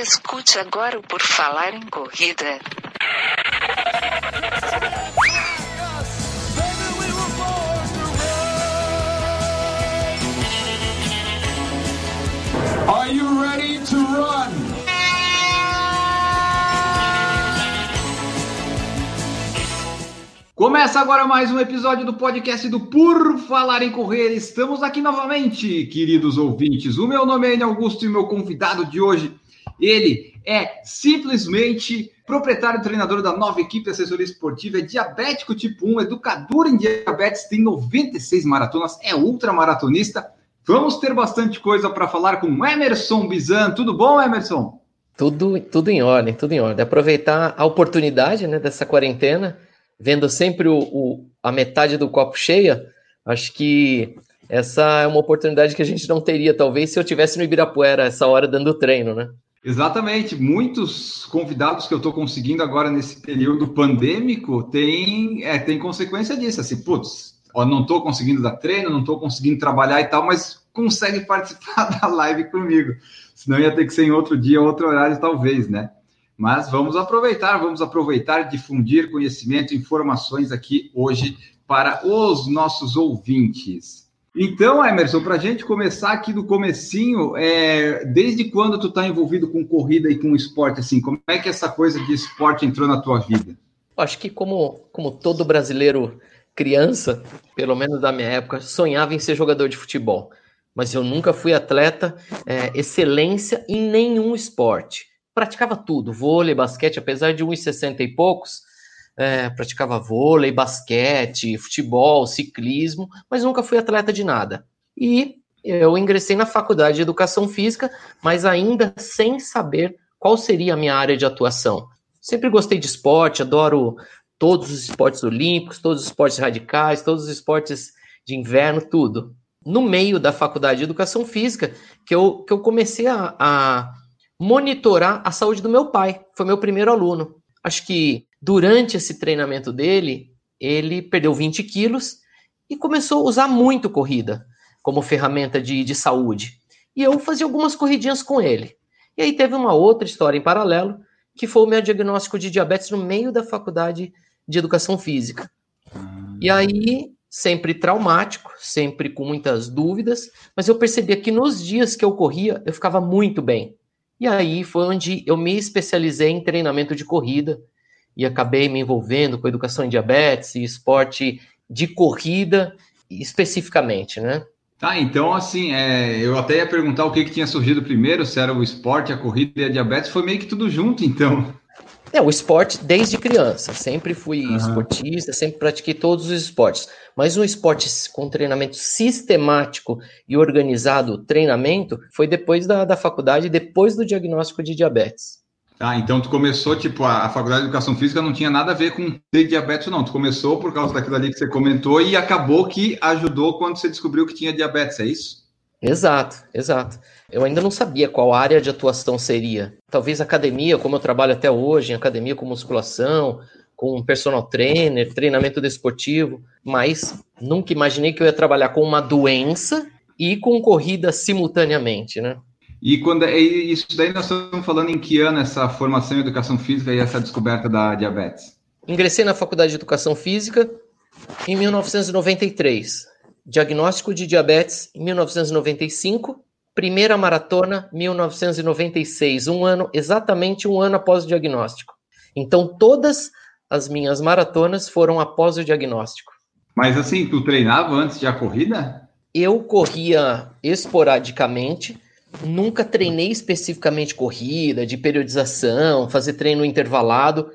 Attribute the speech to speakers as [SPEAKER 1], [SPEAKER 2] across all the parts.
[SPEAKER 1] Escute agora o Por Falar em Corrida.
[SPEAKER 2] Are you ready to run? Começa agora mais um episódio do podcast do Por Falar em Correr. Estamos aqui novamente, queridos ouvintes. O meu nome é Augusto e meu convidado de hoje, ele é simplesmente proprietário e treinador da nova equipe assessoria esportiva, é diabético tipo 1, educador em diabetes, tem 96 maratonas, é ultramaratonista. Vamos ter bastante coisa para falar com Emerson Bizan. Tudo bom, Emerson?
[SPEAKER 3] Tudo, tudo em ordem, tudo em ordem. Aproveitar a oportunidade né, dessa quarentena vendo sempre o, o, a metade do copo cheia, acho que essa é uma oportunidade que a gente não teria, talvez, se eu tivesse no Ibirapuera essa hora dando treino, né?
[SPEAKER 2] Exatamente. Muitos convidados que eu estou conseguindo agora nesse período pandêmico têm é, tem consequência disso. Assim, putz, ó, não estou conseguindo dar treino, não estou conseguindo trabalhar e tal, mas consegue participar da live comigo. Senão ia ter que ser em outro dia, outro horário, talvez, né? Mas vamos aproveitar, vamos aproveitar difundir conhecimento, informações aqui hoje para os nossos ouvintes. Então, Emerson, para a gente começar aqui do comecinho, é, desde quando tu está envolvido com corrida e com esporte, assim, como é que essa coisa de esporte entrou na tua vida?
[SPEAKER 3] Acho que como, como todo brasileiro criança, pelo menos da minha época, sonhava em ser jogador de futebol. Mas eu nunca fui atleta, é, excelência em nenhum esporte praticava tudo, vôlei, basquete, apesar de 1,60 e poucos, é, praticava vôlei, basquete, futebol, ciclismo, mas nunca fui atleta de nada. E eu ingressei na faculdade de educação física, mas ainda sem saber qual seria a minha área de atuação. Sempre gostei de esporte, adoro todos os esportes olímpicos, todos os esportes radicais, todos os esportes de inverno, tudo. No meio da faculdade de educação física, que eu, que eu comecei a, a monitorar a saúde do meu pai. Foi meu primeiro aluno. Acho que durante esse treinamento dele, ele perdeu 20 quilos e começou a usar muito corrida como ferramenta de, de saúde. E eu fazia algumas corridinhas com ele. E aí teve uma outra história em paralelo, que foi o meu diagnóstico de diabetes no meio da faculdade de educação física. E aí, sempre traumático, sempre com muitas dúvidas, mas eu percebia que nos dias que eu corria, eu ficava muito bem. E aí foi onde eu me especializei em treinamento de corrida e acabei me envolvendo com educação em diabetes e esporte de corrida especificamente, né?
[SPEAKER 2] Tá, então assim, é, eu até ia perguntar o que, que tinha surgido primeiro, se era o esporte, a corrida e a diabetes, foi meio que tudo junto, então.
[SPEAKER 3] É, o esporte desde criança. Sempre fui uhum. esportista, sempre pratiquei todos os esportes. Mas um esporte com treinamento sistemático e organizado, treinamento, foi depois da, da faculdade, depois do diagnóstico de diabetes.
[SPEAKER 2] Ah, então tu começou, tipo, a, a faculdade de educação física não tinha nada a ver com ter diabetes, não. Tu começou por causa daquilo ali que você comentou e acabou que ajudou quando você descobriu que tinha diabetes, é isso?
[SPEAKER 3] Exato, exato. Eu ainda não sabia qual área de atuação seria. Talvez academia, como eu trabalho até hoje, em academia com musculação, com personal trainer, treinamento desportivo, mas nunca imaginei que eu ia trabalhar com uma doença e com corrida simultaneamente, né?
[SPEAKER 2] E quando é isso daí nós estamos falando em que ano essa formação em educação física e essa descoberta da diabetes?
[SPEAKER 3] Ingressei na faculdade de educação física em 1993. Diagnóstico de diabetes em 1995 Primeira maratona, 1996, um ano, exatamente um ano após o diagnóstico. Então, todas as minhas maratonas foram após o diagnóstico.
[SPEAKER 2] Mas assim, tu treinava antes de a corrida?
[SPEAKER 3] Eu corria esporadicamente, nunca treinei especificamente corrida, de periodização, fazer treino intervalado.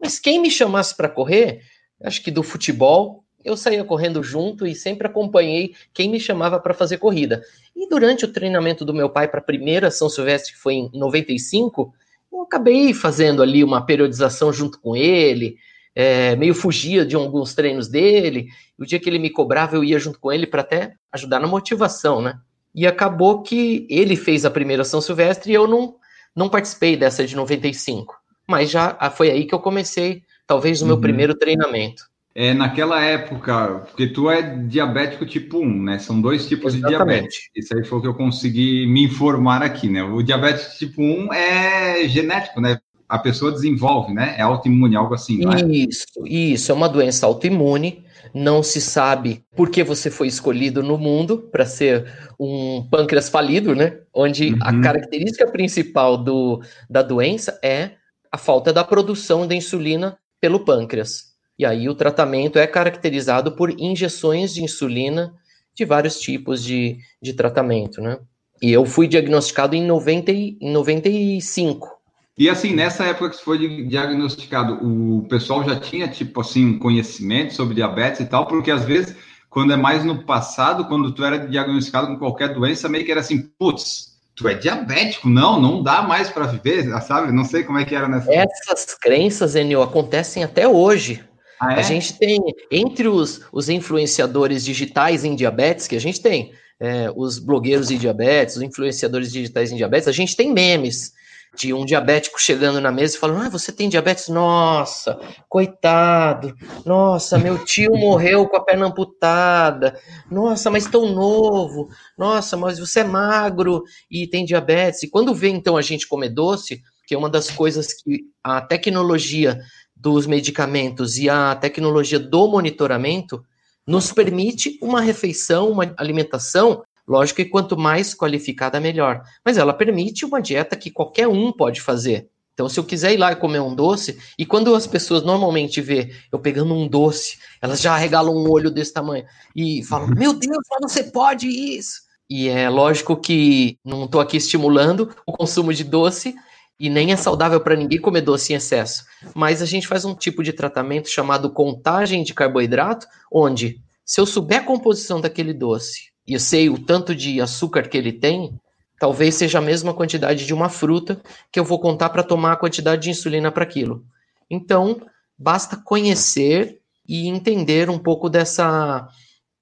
[SPEAKER 3] Mas quem me chamasse para correr, acho que do futebol, eu saía correndo junto e sempre acompanhei quem me chamava para fazer corrida. E durante o treinamento do meu pai para a primeira São Silvestre, que foi em 95, eu acabei fazendo ali uma periodização junto com ele, é, meio fugia de alguns treinos dele. O dia que ele me cobrava, eu ia junto com ele para até ajudar na motivação, né? E acabou que ele fez a primeira São Silvestre e eu não, não participei dessa de 95. Mas já foi aí que eu comecei, talvez, o meu uhum. primeiro treinamento.
[SPEAKER 2] é, naquela época, porque tu é diabético tipo 1, né? São dois tipos Exatamente. de diabetes. Isso aí foi o que eu consegui me informar aqui, né? O diabetes tipo 1 é genético, né? A pessoa desenvolve, né? É autoimune, algo assim,
[SPEAKER 3] não é? Isso, isso. É uma doença autoimune. Não se sabe por que você foi escolhido no mundo para ser um pâncreas falido, né? Onde uhum. a característica principal do, da doença é a falta da produção da insulina pelo pâncreas. E aí o tratamento é caracterizado por injeções de insulina de vários tipos de, de tratamento, né? E eu fui diagnosticado em, 90, em 95.
[SPEAKER 2] E assim, nessa época que você foi diagnosticado, o pessoal já tinha, tipo assim, um conhecimento sobre diabetes e tal, porque às vezes, quando é mais no passado, quando tu era diagnosticado com qualquer doença, meio que era assim, putz, tu é diabético, não, não dá mais para viver, sabe? Não sei como é que era nessa.
[SPEAKER 3] Essas crenças, Enio, acontecem até hoje. Ah, é? A gente tem, entre os, os influenciadores digitais em diabetes, que a gente tem, é, os blogueiros em diabetes, os influenciadores digitais em diabetes, a gente tem memes de um diabético chegando na mesa e falando: Ah, você tem diabetes? Nossa, coitado. Nossa, meu tio morreu com a perna amputada. Nossa, mas tão novo. Nossa, mas você é magro e tem diabetes. E quando vê então a gente comer doce, que é uma das coisas que a tecnologia dos medicamentos e a tecnologia do monitoramento nos permite uma refeição, uma alimentação, lógico que quanto mais qualificada, melhor. Mas ela permite uma dieta que qualquer um pode fazer. Então, se eu quiser ir lá e comer um doce, e quando as pessoas normalmente vê eu pegando um doce, elas já regalam um olho desse tamanho e falam: Meu Deus, mas você pode isso. E é lógico que não estou aqui estimulando o consumo de doce, e nem é saudável para ninguém comer doce em excesso. Mas a gente faz um tipo de tratamento chamado contagem de carboidrato, onde se eu souber a composição daquele doce e eu sei o tanto de açúcar que ele tem, talvez seja a mesma quantidade de uma fruta que eu vou contar para tomar a quantidade de insulina para aquilo. Então, basta conhecer e entender um pouco dessa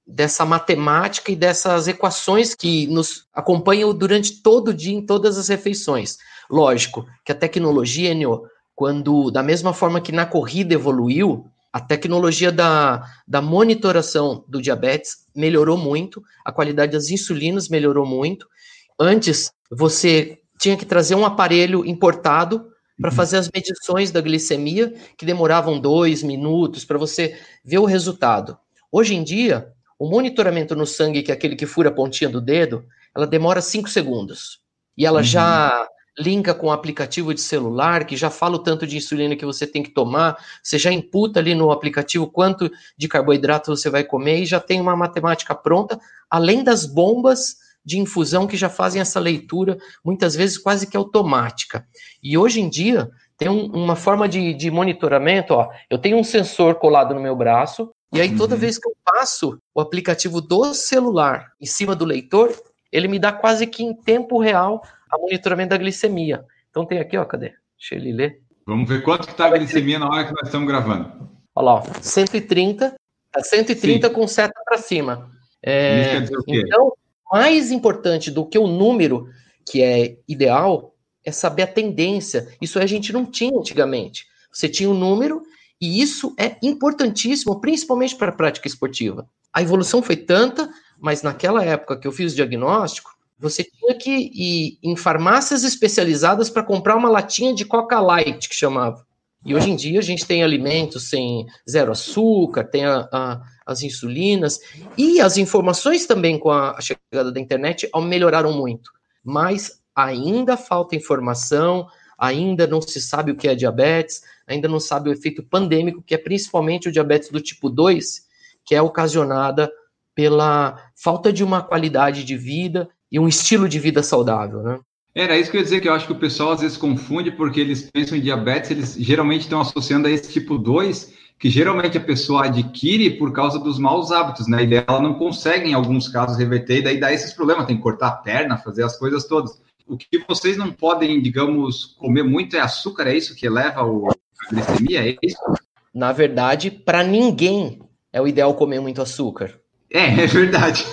[SPEAKER 3] dessa matemática e dessas equações que nos acompanham durante todo o dia em todas as refeições. Lógico que a tecnologia, Enio, quando, da mesma forma que na corrida evoluiu, a tecnologia da, da monitoração do diabetes melhorou muito, a qualidade das insulinas melhorou muito. Antes, você tinha que trazer um aparelho importado para uhum. fazer as medições da glicemia, que demoravam dois minutos para você ver o resultado. Hoje em dia, o monitoramento no sangue, que é aquele que fura a pontinha do dedo, ela demora cinco segundos. E ela uhum. já linka com o aplicativo de celular, que já fala o tanto de insulina que você tem que tomar, você já imputa ali no aplicativo quanto de carboidrato você vai comer e já tem uma matemática pronta, além das bombas de infusão que já fazem essa leitura, muitas vezes quase que automática. E hoje em dia, tem um, uma forma de, de, monitoramento, ó, eu tenho um sensor colado no meu braço, e aí toda uhum. vez que eu passo o aplicativo do celular em cima do leitor, ele me dá quase que em tempo real a monitoramento da glicemia. Então tem aqui, ó, cadê? Deixa ele ler.
[SPEAKER 2] Vamos ver quanto que está a glicemia na hora que nós estamos gravando.
[SPEAKER 3] Olha lá, ó, 130, tá 130 Sim. com seta para cima. É, então, mais importante do que o número, que é ideal, é saber a tendência. Isso a gente não tinha antigamente. Você tinha um número e isso é importantíssimo, principalmente para a prática esportiva. A evolução foi tanta, mas naquela época que eu fiz o diagnóstico, você tinha que ir em farmácias especializadas para comprar uma latinha de Coca Light, que chamava. E hoje em dia a gente tem alimentos sem zero açúcar, tem a, a, as insulinas, e as informações também com a chegada da internet melhoraram muito. Mas ainda falta informação, ainda não se sabe o que é diabetes, ainda não sabe o efeito pandêmico, que é principalmente o diabetes do tipo 2, que é ocasionada pela falta de uma qualidade de vida e um estilo de vida saudável, né?
[SPEAKER 2] Era isso que eu ia dizer, que eu acho que o pessoal às vezes confunde, porque eles pensam em diabetes, eles geralmente estão associando a esse tipo 2, que geralmente a pessoa adquire por causa dos maus hábitos, né? E ela não consegue, em alguns casos, reverter, e daí dá esses problemas, tem que cortar a perna, fazer as coisas todas. O que vocês não podem, digamos, comer muito é açúcar, é isso que eleva o, a glicemia, é isso?
[SPEAKER 3] Na verdade, para ninguém é o ideal comer muito açúcar.
[SPEAKER 2] É, é verdade.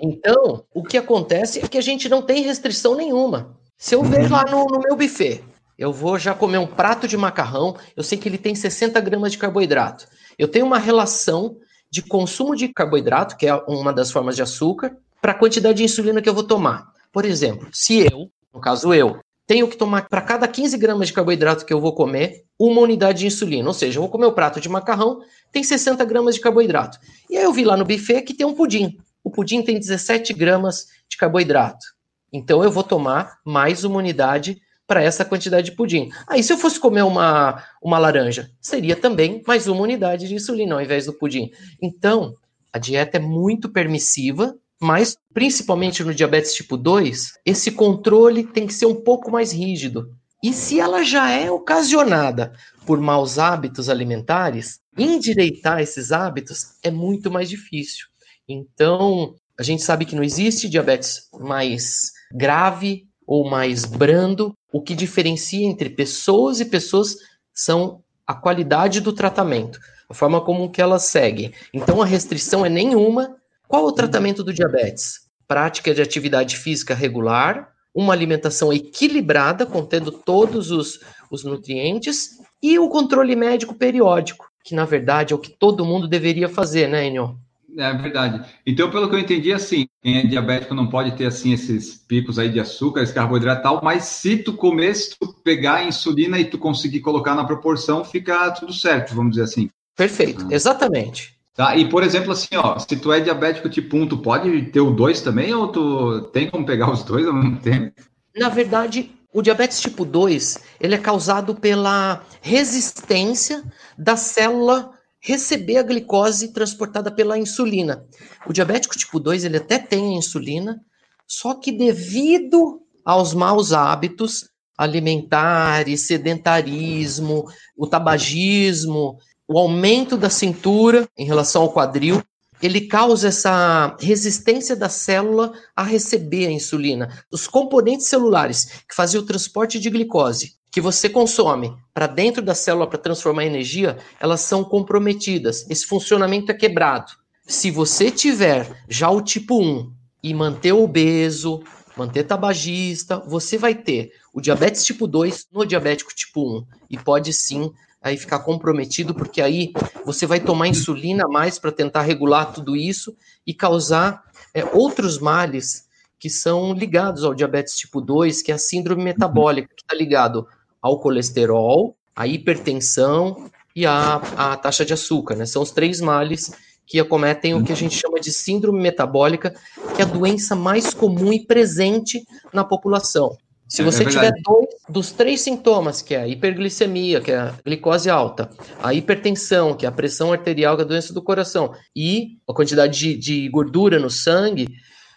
[SPEAKER 3] então, o que acontece é que a gente não tem restrição nenhuma. Se eu vejo lá no, no, meu buffet, eu vou já comer um prato de macarrão, eu sei que ele tem 60 gramas de carboidrato. Eu tenho uma relação de consumo de carboidrato, que é uma das formas de açúcar, para a quantidade de insulina que eu vou tomar. Por exemplo, se eu, no caso eu, tenho que tomar para cada 15 gramas de carboidrato que eu vou comer, uma unidade de insulina. Ou seja, eu vou comer o prato de macarrão, tem 60 gramas de carboidrato. E aí eu vi lá no buffet que tem um pudim. O pudim tem 17 gramas de carboidrato. Então eu vou tomar mais uma unidade para essa quantidade de pudim. Aí se eu fosse comer uma, uma laranja, seria também mais uma unidade de insulina ao invés do pudim. Então, a dieta é muito permissiva mas, principalmente no diabetes tipo 2, esse controle tem que ser um pouco mais rígido. E se ela já é ocasionada por maus hábitos alimentares, endireitar esses hábitos é muito mais difícil. Então, a gente sabe que não existe diabetes mais grave ou mais brando. O que diferencia entre pessoas e pessoas são a qualidade do tratamento, a forma como que elas seguem. Então, a restrição é nenhuma qual o tratamento do diabetes? Prática de atividade física regular, uma alimentação equilibrada, contendo todos os, os nutrientes, e o controle médico periódico, que na verdade é o que todo mundo deveria fazer, né, Enio?
[SPEAKER 2] É verdade. Então, pelo que eu entendi, assim, quem é diabético não pode ter, assim, esses picos aí de açúcar, esse carboidrato e tal, mas se tu comer, se tu pegar a insulina e tu conseguir colocar na proporção, fica tudo certo, vamos dizer assim.
[SPEAKER 3] Perfeito, ah. exatamente.
[SPEAKER 2] Tá? E, por exemplo, assim, ó, se tu é diabético tipo 1, tu pode ter o 2 também, ou tu tem como pegar os dois ao mesmo tempo?
[SPEAKER 3] Na verdade, o diabetes tipo 2, ele é causado pela resistência da célula receber a glicose transportada pela insulina. O diabético tipo 2, ele até tem a insulina, só que devido aos maus hábitos alimentares, sedentarismo, o tabagismo o aumento da cintura em relação ao quadril, ele causa essa resistência da célula a receber a insulina. Os componentes celulares que fazem o transporte de glicose que você consome para dentro da célula para transformar em energia, elas são comprometidas. Esse funcionamento é quebrado. Se você tiver já o tipo 1 e manter obeso, manter tabagista, você vai ter o diabetes tipo 2 no diabético tipo 1 e pode sim aí ficar comprometido, porque aí você vai tomar insulina mais para tentar regular tudo isso e causar é, outros males que são ligados ao diabetes tipo 2, que é a síndrome metabólica, que está ligado ao colesterol, à hipertensão e à, à taxa de açúcar. Né? São os três males que acometem o que a gente chama de síndrome metabólica, que é a doença mais comum e presente na população. Se é, você é tiver dois dos três sintomas, que é a hiperglicemia, que é a glicose alta, a hipertensão, que é a pressão arterial, que é a doença do coração, e a quantidade de, de gordura no sangue,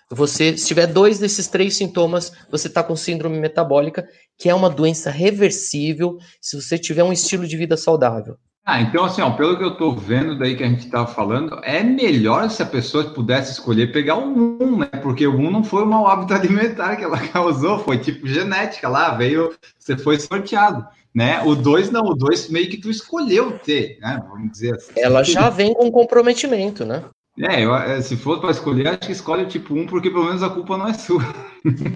[SPEAKER 3] você, se tiver dois desses três sintomas, você está com síndrome metabólica, que é uma doença reversível se você tiver um estilo de vida saudável.
[SPEAKER 2] Ah, então assim, ó, pelo que eu estou vendo daí que a gente estava falando, é melhor se a pessoa pudesse escolher pegar o 1, né? Porque o 1 não foi o mau hábito alimentar que ela causou, foi tipo genética lá, veio, você foi sorteado, né? O 2 não, o 2 meio que tu escolheu ter, né? Vamos dizer assim.
[SPEAKER 3] Ela já vem com comprometimento, né?
[SPEAKER 2] É, eu, é, se for para escolher, acho que escolhe o tipo 1, porque pelo menos a culpa não é sua.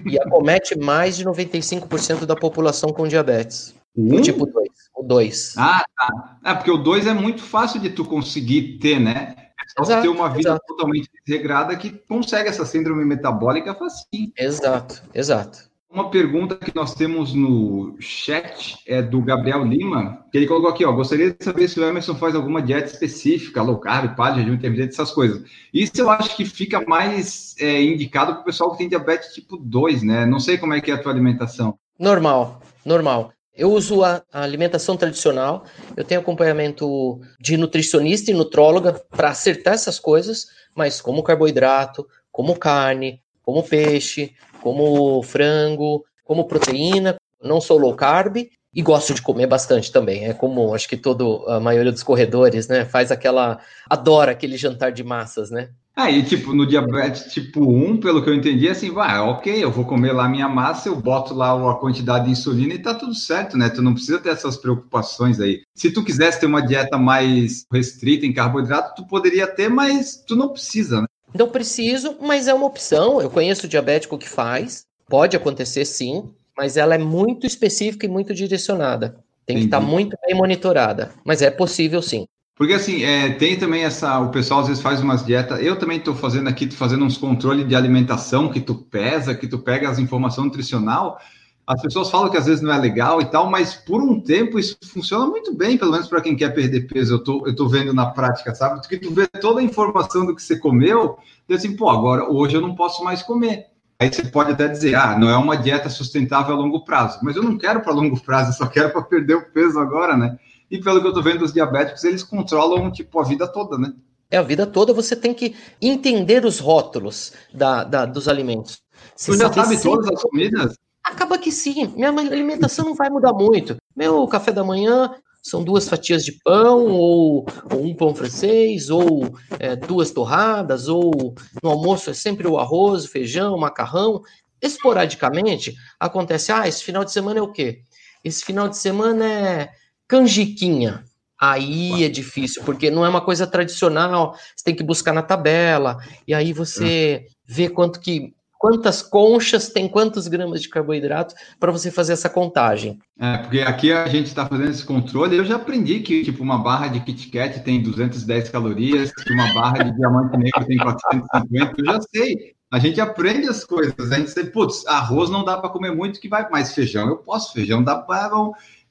[SPEAKER 3] E acomete mais de 95% da população com diabetes.
[SPEAKER 2] Um?
[SPEAKER 3] Tipo 2. O 2.
[SPEAKER 2] Ah, tá. É, porque o 2 é muito fácil de tu conseguir ter, né? É só exato, ter uma vida exato. totalmente regrada que consegue essa síndrome metabólica facinho.
[SPEAKER 3] Exato, exato.
[SPEAKER 2] Uma pergunta que nós temos no chat é do Gabriel Lima, que ele colocou aqui, ó, gostaria de saber se o Emerson faz alguma dieta específica, low carb, paleo, jejum intermitente, essas coisas. Isso eu acho que fica mais é, indicado para o pessoal que tem diabetes tipo 2, né? Não sei como é que é a tua alimentação.
[SPEAKER 3] Normal, normal. Eu uso a, alimentação tradicional, eu tenho acompanhamento de nutricionista e nutróloga para acertar essas coisas, mas como carboidrato, como carne, como peixe, como frango, como proteína, não sou low carb e gosto de comer bastante também. É comum, acho que todo a maioria dos corredores, né, faz aquela adora aquele jantar de massas, né?
[SPEAKER 2] Aí, tipo, no diabetes tipo 1, pelo que eu entendi, assim, vai, ok, eu vou comer lá minha massa, eu boto lá a quantidade de insulina e tá tudo certo, né? Tu não precisa ter essas preocupações aí. Se tu quisesse ter uma dieta mais restrita em carboidrato, tu poderia ter, mas tu não precisa, né?
[SPEAKER 3] Não preciso, mas é uma opção. Eu conheço diabético que faz, pode acontecer sim, mas ela é muito específica e muito direcionada. Tem que estar tá muito bem monitorada, mas é possível sim.
[SPEAKER 2] Porque assim, é, tem também essa. O pessoal às vezes faz umas dietas. Eu também estou fazendo aqui, tô fazendo uns controles de alimentação que tu pesa, que tu pega as informações nutricional. As pessoas falam que às vezes não é legal e tal, mas por um tempo isso funciona muito bem, pelo menos para quem quer perder peso. Eu tô, eu tô vendo na prática, sabe? Que tu vê toda a informação do que você comeu, e assim, pô, agora hoje eu não posso mais comer. Aí você pode até dizer, ah, não é uma dieta sustentável a longo prazo, mas eu não quero para longo prazo, eu só quero para perder o peso agora, né? E pelo que eu tô vendo, os diabéticos, eles controlam, tipo, a vida toda, né?
[SPEAKER 3] É, a vida toda você tem que entender os rótulos da, da dos alimentos.
[SPEAKER 2] Você já sabe todas as comidas?
[SPEAKER 3] Acaba que sim. Minha alimentação não vai mudar muito. Meu café da manhã são duas fatias de pão, ou, ou um pão francês, ou é, duas torradas, ou no almoço é sempre o arroz, o feijão, o macarrão. Esporadicamente acontece, ah, esse final de semana é o quê? Esse final de semana é canjiquinha. Aí é difícil, porque não é uma coisa tradicional, você tem que buscar na tabela, e aí você vê quanto que quantas conchas tem quantos gramas de carboidrato para você fazer essa contagem.
[SPEAKER 2] É, porque aqui a gente está fazendo esse controle. Eu já aprendi que tipo uma barra de Kit Kat tem 210 calorias, que uma barra de diamante negro tem 450. Eu já sei. A gente aprende as coisas. A gente sei, putz, arroz não dá para comer muito que vai, mais feijão eu posso, feijão dá para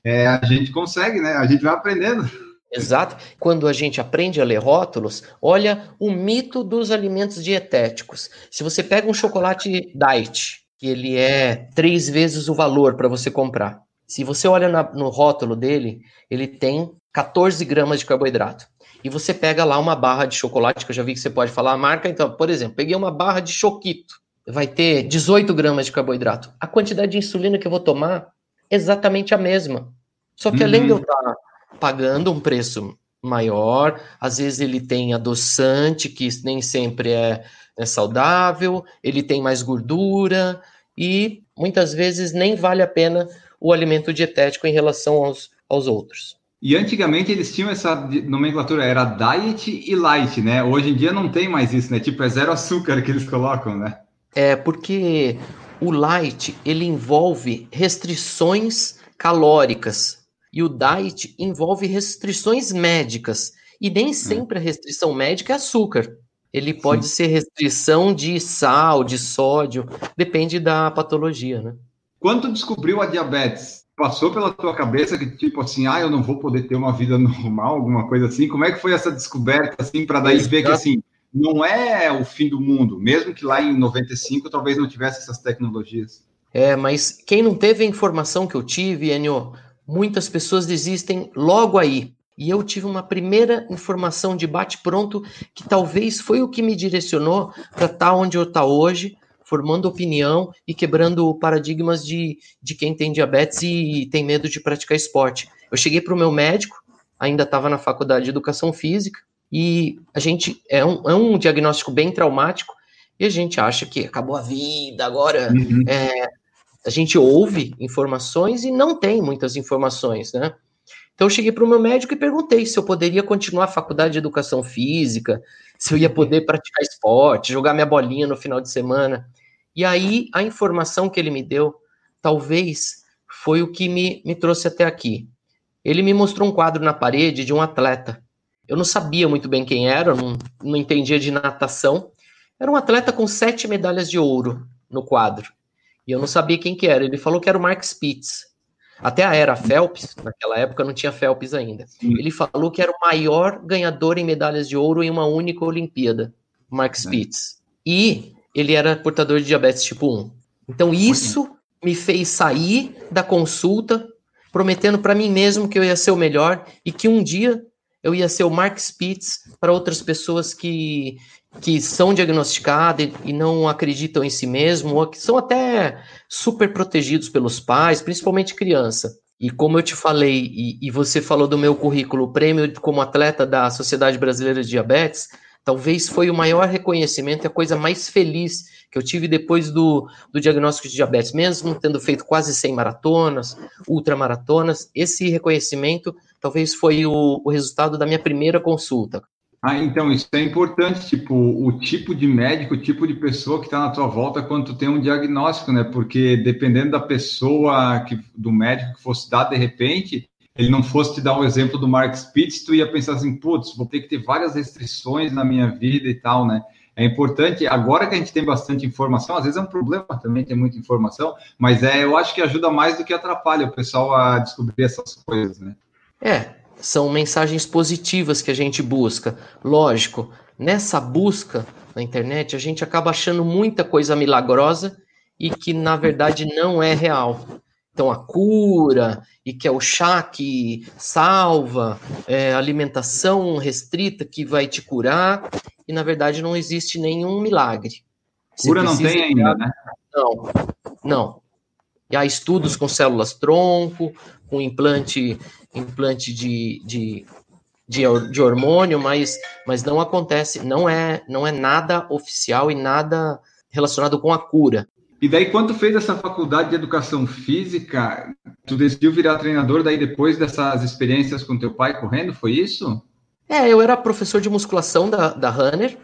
[SPEAKER 2] é, a gente consegue, né? A gente vai aprendendo.
[SPEAKER 3] Exato. Quando a gente aprende a ler rótulos, olha o mito dos alimentos dietéticos. Se você pega um chocolate diet, que ele é três vezes o valor para você comprar. Se você olha na, no rótulo dele, ele tem 14 gramas de carboidrato. E você pega lá uma barra de chocolate, que eu já vi que você pode falar a marca. Então, por exemplo, peguei uma barra de choquito. Vai ter 18 gramas de carboidrato. A quantidade de insulina que eu vou tomar exatamente a mesma. Só que uhum. além de eu estar tá pagando um preço maior, às vezes ele tem adoçante, que nem sempre é, é saudável, ele tem mais gordura, e muitas vezes nem vale a pena o alimento dietético em relação aos, aos outros.
[SPEAKER 2] E antigamente eles tinham essa nomenclatura, era diet e light, né? Hoje em dia não tem mais isso, né? Tipo, é zero açúcar que eles colocam, né?
[SPEAKER 3] É, porque o light, ele envolve restrições calóricas, e o diet envolve restrições médicas. E nem é. sempre a restrição médica é açúcar. Ele pode Sim. ser restrição de sal, de sódio, depende da patologia, né?
[SPEAKER 2] Quando descobriu a diabetes, passou pela tua cabeça que tipo assim, ah, eu não vou poder ter uma vida normal, alguma coisa assim? Como é que foi essa descoberta assim para daí ver que assim, não é o fim do mundo, mesmo que lá em 95 talvez não tivesse essas tecnologias.
[SPEAKER 3] É, mas quem não teve a informação que eu tive, Enio, muitas pessoas desistem logo aí. E eu tive uma primeira informação de bate-pronto que talvez foi o que me direcionou para estar tá onde eu estou tá hoje, formando opinião e quebrando paradigmas de, de quem tem diabetes e tem medo de praticar esporte. Eu cheguei para o meu médico, ainda estava na faculdade de educação física, e a gente é um, é um diagnóstico bem traumático, e a gente acha que acabou a vida, agora uhum. é, a gente ouve informações e não tem muitas informações, né? Então eu cheguei para o meu médico e perguntei se eu poderia continuar a faculdade de educação física, se eu ia poder praticar esporte, jogar minha bolinha no final de semana. E aí a informação que ele me deu, talvez, foi o que me, me trouxe até aqui. Ele me mostrou um quadro na parede de um atleta. Eu não sabia muito bem quem era, não, não entendia de natação. Era um atleta com sete medalhas de ouro no quadro. E eu não sabia quem que era. Ele falou que era o Mark Spitz. Até a era Phelps, naquela época não tinha Phelps ainda. Ele falou que era o maior ganhador em medalhas de ouro em uma única Olimpíada, Mark Spitz. É. E ele era portador de diabetes tipo 1. Então isso me fez sair da consulta prometendo para mim mesmo que eu ia ser o melhor e que um dia eu ia ser o Mark Spitz para outras pessoas que que são diagnosticadas e não acreditam em si mesmo, ou que são até super protegidos pelos pais, principalmente criança. E como eu te falei, e, e você falou do meu currículo, o prêmio como atleta da Sociedade Brasileira de Diabetes, talvez foi o maior reconhecimento e a coisa mais feliz que eu tive depois do, do diagnóstico de diabetes, mesmo tendo feito quase 100 maratonas, ultramaratonas, esse reconhecimento talvez foi o, o resultado da minha primeira consulta.
[SPEAKER 2] Ah, então isso é importante, tipo, o tipo de médico, o tipo de pessoa que está na tua volta quando tu tem um diagnóstico, né? Porque dependendo da pessoa, que, do médico que fosse dar de repente, ele não fosse te dar um exemplo do Mark Spitz, tu ia pensar assim, putz, vou ter que ter várias restrições na minha vida e tal, né? É importante, agora que a gente tem bastante informação, às vezes é um problema também ter muita informação, mas é, eu acho que ajuda mais do que atrapalha o pessoal a descobrir essas coisas, né?
[SPEAKER 3] É, são mensagens positivas que a gente busca. Lógico, nessa busca na internet, a gente acaba achando muita coisa milagrosa e que na verdade não é real. Então, a cura, e que é o chá que salva, é, alimentação restrita que vai te curar, e na verdade não existe nenhum milagre.
[SPEAKER 2] Você cura não tem ainda, né?
[SPEAKER 3] Não, não. E há estudos com células tronco, com implante, implante de, de, de, de hormônio, mas, mas não acontece, não é, não é nada oficial e nada relacionado com a cura.
[SPEAKER 2] E daí, quando fez essa faculdade de educação física, tu decidiu virar treinador daí depois dessas experiências com teu pai correndo, foi isso?
[SPEAKER 3] É, eu era professor de musculação da, da Runner,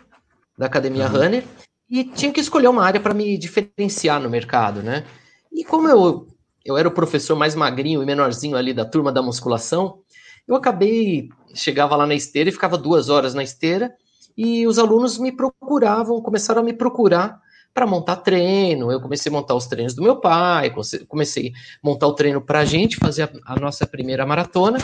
[SPEAKER 3] da academia uhum. Runner, e tinha que escolher uma área para me diferenciar no mercado, né? E como eu, eu era o professor mais magrinho e menorzinho ali da turma da musculação, eu acabei, chegava lá na esteira e ficava duas horas na esteira, e os alunos me procuravam, começaram a me procurar para montar treino. Eu comecei a montar os treinos do meu pai, comecei a montar o treino para a gente fazer a, nossa primeira maratona.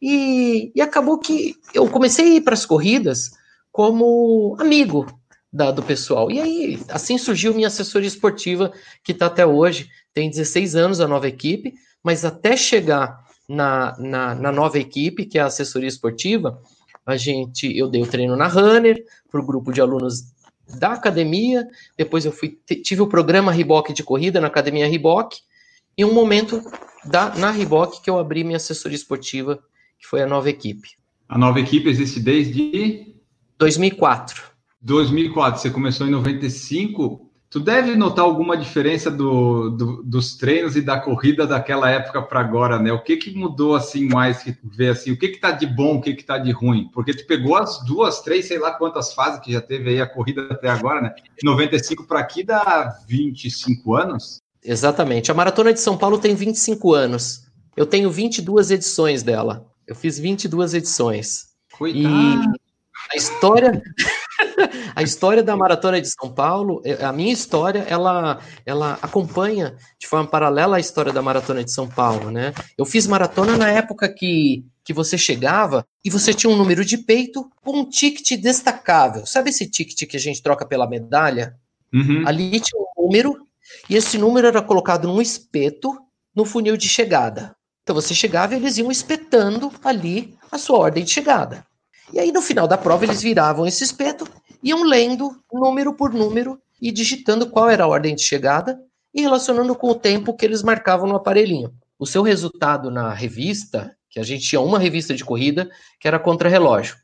[SPEAKER 3] E, e acabou que eu comecei a ir para as corridas como amigo da, do pessoal. E aí, assim surgiu minha assessoria esportiva, que está até hoje, tem 16 anos a nova equipe, mas até chegar na, na, na nova equipe, que é a assessoria esportiva, a gente, eu dei o treino na Runner, para o grupo de alunos da academia, depois eu fui tive o programa Riboc de corrida na academia Riboc, e um momento da, na Riboc que eu abri minha assessoria esportiva, que foi a nova equipe.
[SPEAKER 2] A nova equipe existe desde
[SPEAKER 3] 2004.
[SPEAKER 2] 2004, você começou em 95. Tu deve notar alguma diferença do, do, dos treinos e da corrida daquela época para agora, né? O que que mudou assim mais que tu vê assim? O que que tá de bom, o que que tá de ruim? Porque tu pegou as duas, três, sei lá quantas fases que já teve aí a corrida até agora, né? 95 para aqui dá 25 anos.
[SPEAKER 3] Exatamente. A Maratona de São Paulo tem 25 anos. Eu tenho 22 edições dela. Eu fiz 22 edições.
[SPEAKER 2] Coitado. E
[SPEAKER 3] a história a história da maratona de São Paulo, é, a minha história, ela, ela acompanha de forma paralela a história da maratona de São Paulo, né? Eu fiz maratona na época que, que você chegava e você tinha um número de peito com um ticket destacável. Sabe esse ticket que a gente troca pela medalha? Uhum. Ali tinha um número e esse número era colocado num espeto no funil de chegada. Então você chegava e eles iam espetando ali a sua ordem de chegada. E aí, no final da prova, eles viravam esse espeto, iam lendo número por número e digitando qual era a ordem de chegada e relacionando com o tempo que eles marcavam no aparelhinho. O seu resultado na revista, que a gente tinha uma revista de corrida, que era contra-relógio,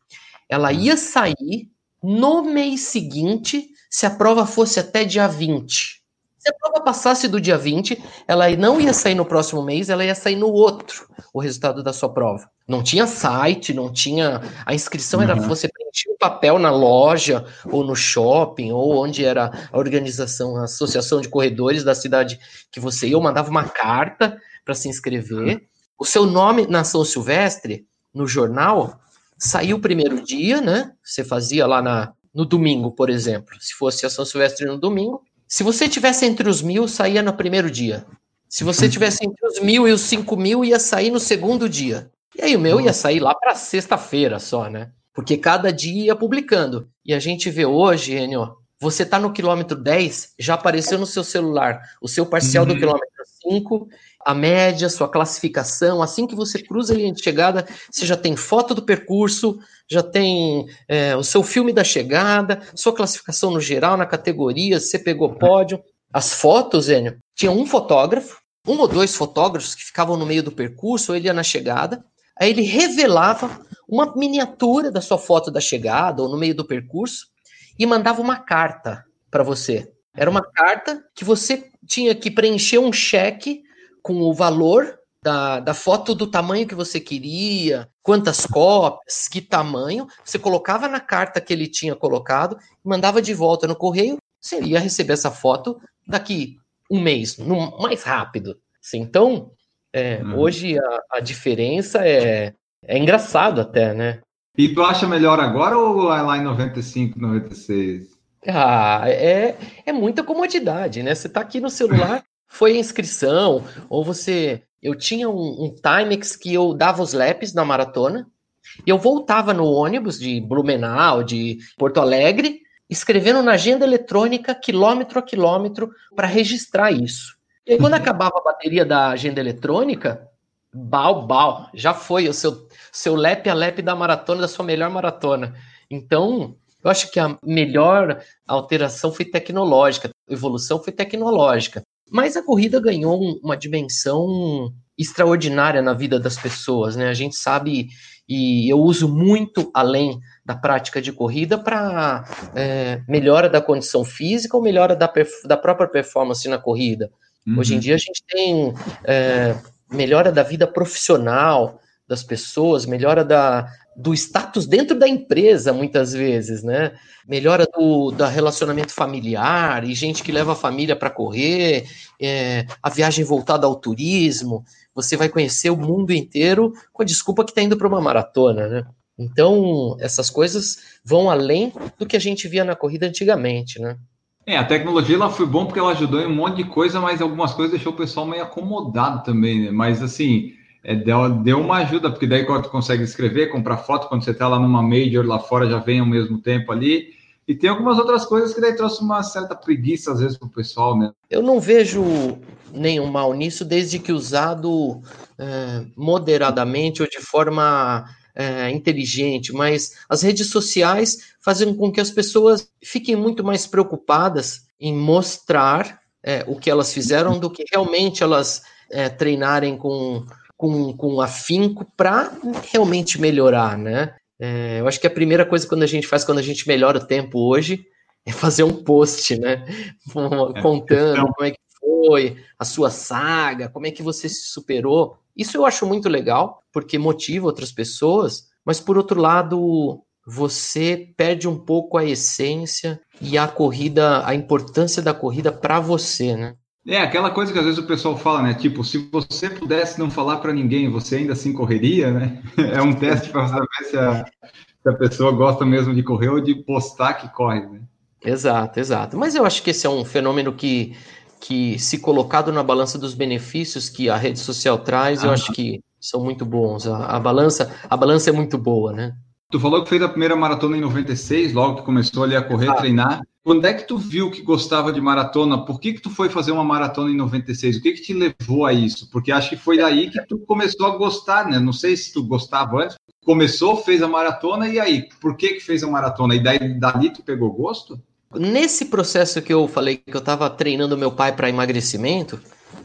[SPEAKER 3] ela ia sair no mês seguinte se a prova fosse até dia 20. Se a prova passasse do dia 20, ela não ia sair no próximo mês, ela ia sair no outro, o resultado da sua prova. Não tinha site, não tinha. A inscrição uhum. era você preencher o papel na loja, ou no shopping, ou onde era a organização, a associação de corredores da cidade que você ia, ou mandava uma carta para se inscrever. Uhum. O seu nome na São Silvestre, no jornal, saiu o primeiro dia, né? Você fazia lá na, no domingo, por exemplo. Se fosse a São Silvestre no domingo, se você tivesse entre os mil, saía no primeiro dia. Se você tivesse entre os mil e os cinco mil, ia sair no segundo dia. E aí o meu ia sair lá para sexta-feira só, né? Porque cada dia ia publicando. E a gente vê hoje, Enio, você tá no quilômetro 10, já apareceu no seu celular o seu parcial uhum. do quilômetro 5, a média, sua classificação. Assim que você cruza a linha de chegada, você já tem foto do percurso, já tem é, o seu filme da chegada, sua classificação no geral, na categoria, você pegou pódio. As fotos, Enio, tinha um fotógrafo, um ou dois fotógrafos que ficavam no meio do percurso, ou ele ia na chegada, aí ele revelava uma miniatura da sua foto da chegada ou no meio do percurso e mandava uma carta para você. Era uma carta que você tinha que preencher um cheque com o valor da, da foto do tamanho que você queria, quantas cópias, que tamanho, você colocava na carta que ele tinha colocado, mandava de volta no correio, você ia receber essa foto daqui um mês, no, mais rápido. Assim, então, É, uhum. Hoje a, a, diferença é, é engraçado até, né?
[SPEAKER 2] E tu acha melhor agora ou é lá em 95, 96?
[SPEAKER 3] Ah, é, é muita comodidade, né? Você tá aqui no celular, foi a inscrição, ou você. Eu tinha um, um Timex que eu dava os laps na maratona, e eu voltava no ônibus de Blumenau, de Porto Alegre, escrevendo na agenda eletrônica, quilômetro a quilômetro, para registrar isso. E aí, quando acabava a bateria da agenda eletrônica, bal, bal, já foi o seu, seu lap a lap da maratona, da sua melhor maratona. Então, eu acho que a melhor alteração foi tecnológica, a evolução foi tecnológica. Mas a corrida ganhou uma dimensão extraordinária na vida das pessoas, né? A gente sabe, e eu uso muito além da prática de corrida para é, melhora da condição física ou melhora da, da própria performance na corrida. Uhum. Hoje em dia a gente tem é, melhora da vida profissional das pessoas, melhora da, do status dentro da empresa, muitas vezes, né? Melhora do, do relacionamento familiar e gente que leva a família para correr, é, a viagem voltada ao turismo. Você vai conhecer o mundo inteiro com a desculpa que está indo para uma maratona, né? Então, essas coisas vão além do que a gente via na corrida antigamente, né?
[SPEAKER 2] É, a tecnologia ela foi bom porque ela ajudou em um monte de coisa, mas algumas coisas deixou o pessoal meio acomodado também, né? Mas assim, é, deu, deu uma ajuda, porque daí quando tu consegue escrever, comprar foto, quando você está lá numa major lá fora, já vem ao mesmo tempo ali. E tem algumas outras coisas que daí trouxe uma certa preguiça, às vezes, para o pessoal, né?
[SPEAKER 3] Eu não vejo nenhum mal nisso, desde que usado é, moderadamente ou de forma é, inteligente, mas as redes sociais fazem com que as pessoas fiquem muito mais preocupadas em mostrar é, o que elas fizeram do que realmente elas é, treinarem com, com, com afinco para realmente melhorar, né? É, eu acho que a primeira coisa quando a gente faz quando a gente melhora o tempo hoje é fazer um post, né? É, Contando então... como é que foi a sua saga, como é que você se superou. Isso eu acho muito legal, porque motiva outras pessoas, mas por outro lado, você perde um pouco a essência e a corrida, a importância da corrida para você, né?
[SPEAKER 2] É aquela coisa que às vezes o pessoal fala, né? Tipo, se você pudesse não falar para ninguém, você ainda assim correria, né? É um teste para saber se a, se a pessoa gosta mesmo de correr ou de postar que corre, né?
[SPEAKER 3] Exato, exato. Mas eu acho que esse é um fenômeno que que, se colocado na balança dos benefícios que a rede social traz, ah. eu acho que são muito bons. A, a, balança, a balança é muito boa, né?
[SPEAKER 2] Tu falou que fez a primeira maratona em 96, logo que começou ali a correr, ah. treinar. Quando é que tu viu que gostava de maratona? Por que que tu foi fazer uma maratona em 96? O que que te levou a isso? Porque acho que foi daí que tu começou a gostar, né? Não sei se tu gostava antes. Começou, fez a maratona e aí? Por que que fez a maratona? E daí dali tu pegou gosto?
[SPEAKER 3] Nesse processo que eu falei que eu estava treinando meu pai para emagrecimento,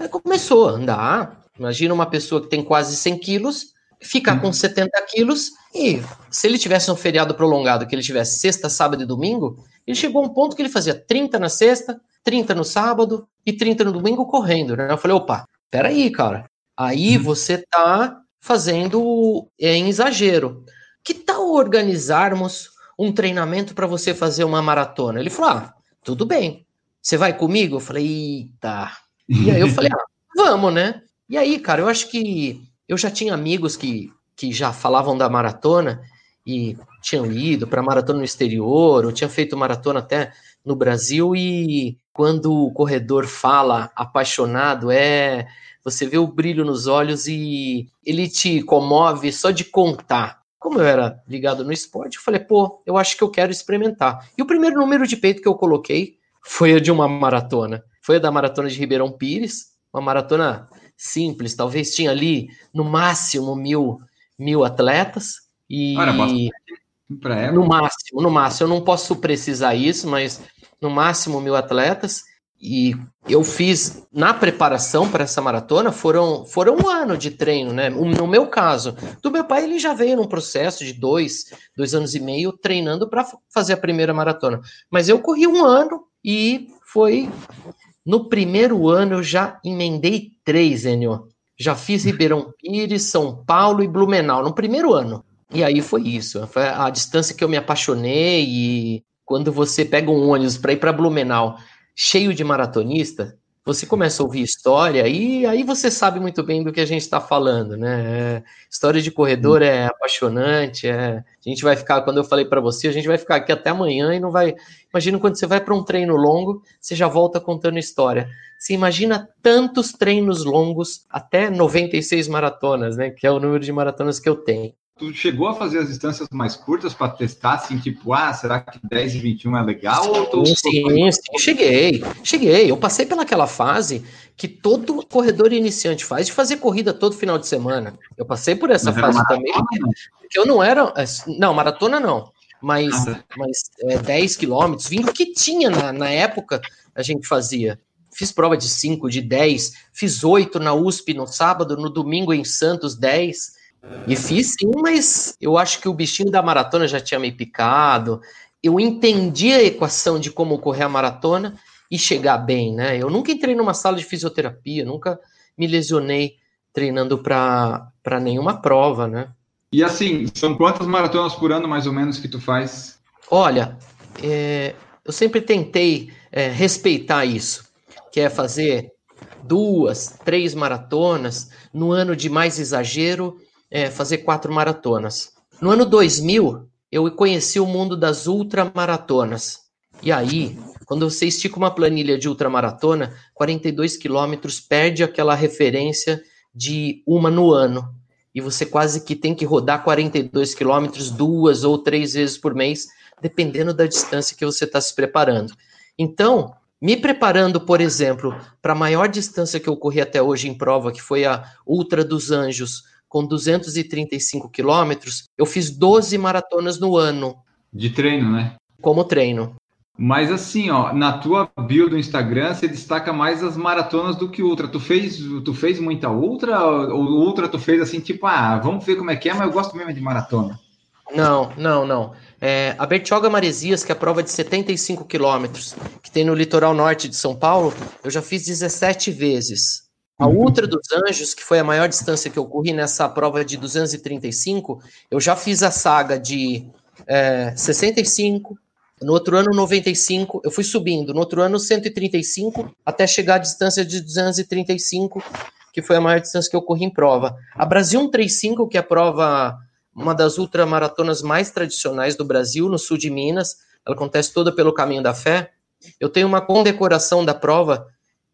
[SPEAKER 3] começou a andar. Imagina uma pessoa que tem quase 100 quilos, ficar uhum. com 70 quilos e se ele tivesse um feriado prolongado, que ele tivesse sexta, sábado e domingo, ele chegou a um ponto que ele fazia 30 na sexta, 30 no sábado e 30 no domingo correndo. Né? Eu falei, opa, peraí, cara. Aí uhum. você tá fazendo é, em exagero. Que tal organizarmos um treinamento para você fazer uma maratona. Ele falou: ah, tudo bem. Você vai comigo? Eu falei: eita. E aí eu falei: ah, vamos, né? E aí, cara, eu acho que eu já tinha amigos que, que já falavam da maratona e tinham ido para maratona no exterior, ou tinham feito maratona até no Brasil e quando o corredor fala apaixonado é você vê o brilho nos olhos e ele te comove só de contar. Como eu era ligado no esporte, eu falei, pô, eu acho que eu quero experimentar. E o primeiro número de peito que eu coloquei foi o de uma maratona. Foi a da maratona de Ribeirão Pires, uma maratona simples, talvez tinha ali no máximo mil, mil atletas. E no máximo, no máximo, eu não posso precisar isso, mas no máximo mil atletas. E eu fiz na preparação para essa maratona foram, foram um ano de treino, né? No meu caso, do meu pai ele já veio num processo de dois, dois anos e meio treinando para fazer a primeira maratona. Mas eu corri um ano e foi no primeiro ano eu já emendei três, Enio. Já fiz Ribeirão Pires, São Paulo e Blumenau no primeiro ano. E aí foi isso. Foi a distância que eu me apaixonei e quando você pega um ônibus para ir para Blumenau cheio de maratonista, você começa a ouvir história e aí você sabe muito bem do que a gente está falando, né? É, história de corredor é apaixonante, é, a gente vai ficar, quando eu falei para você, a gente vai ficar aqui até amanhã e não vai. Imagina quando você vai para um treino longo, você já volta contando história. Você imagina tantos treinos longos, até 96 maratonas, né? Que é o número de maratonas que eu tenho.
[SPEAKER 2] Tu chegou a fazer as distâncias mais curtas para testar, assim, tipo, ah, será que 10 e 21 é legal? Ou tu...
[SPEAKER 3] Sim, sim, cheguei, cheguei. Eu passei pelaquela fase que todo corredor iniciante faz de fazer corrida todo final de semana. Eu passei por essa mas fase também, porque eu não era. É, não, maratona não. Mas, ah, tá. mas é, 10 quilômetros, vindo que tinha na, na época, a gente fazia. Fiz prova de 5, de 10, fiz 8 na USP no sábado, no domingo em Santos, 10. E fiz sim, mas eu acho que o bichinho da maratona já tinha me picado. Eu entendi a equação de como correr a maratona e chegar bem, né? Eu nunca entrei numa sala de fisioterapia, nunca me lesionei treinando para nenhuma prova, né?
[SPEAKER 2] E assim, são quantas maratonas por ano mais ou menos que tu faz?
[SPEAKER 3] Olha, é, eu sempre tentei é, respeitar isso, que é fazer duas, três maratonas no ano de mais exagero é, fazer quatro maratonas. No ano 2000, eu conheci o mundo das ultramaratonas. E aí, quando você estica uma planilha de ultramaratona, 42 quilômetros perde aquela referência de uma no ano. E você quase que tem que rodar 42 quilômetros duas ou três vezes por mês, dependendo da distância que você está se preparando. Então, me preparando, por exemplo, para a maior distância que eu corri até hoje em prova, que foi a Ultra dos Anjos, com 235 quilômetros, eu fiz 12 maratonas no ano.
[SPEAKER 2] De treino, né?
[SPEAKER 3] Como treino.
[SPEAKER 2] Mas assim, ó, na tua bio do Instagram, você destaca mais as maratonas do que ultra. Tu fez, tu fez muita ultra ou ultra tu fez assim, tipo, ah, vamos ver como é que é, mas eu gosto mesmo de maratona.
[SPEAKER 3] Não, não, não. É, a Bertioga Maresias, que é a prova de 75 quilômetros, que tem no litoral norte de São Paulo, eu já fiz 17 vezes. A uhum. Ultra dos Anjos, que foi a maior distância que eu corri nessa prova de 235, eu já fiz a saga de é, 65, no outro ano 95, eu fui subindo, no outro ano 135, até chegar à distância de 235, que foi a maior distância que eu corri em prova. A Brasil 135, que é a prova, uma das ultramaratonas mais tradicionais do Brasil, no sul de Minas, ela acontece toda pelo Caminho da Fé. Eu tenho uma condecoração da prova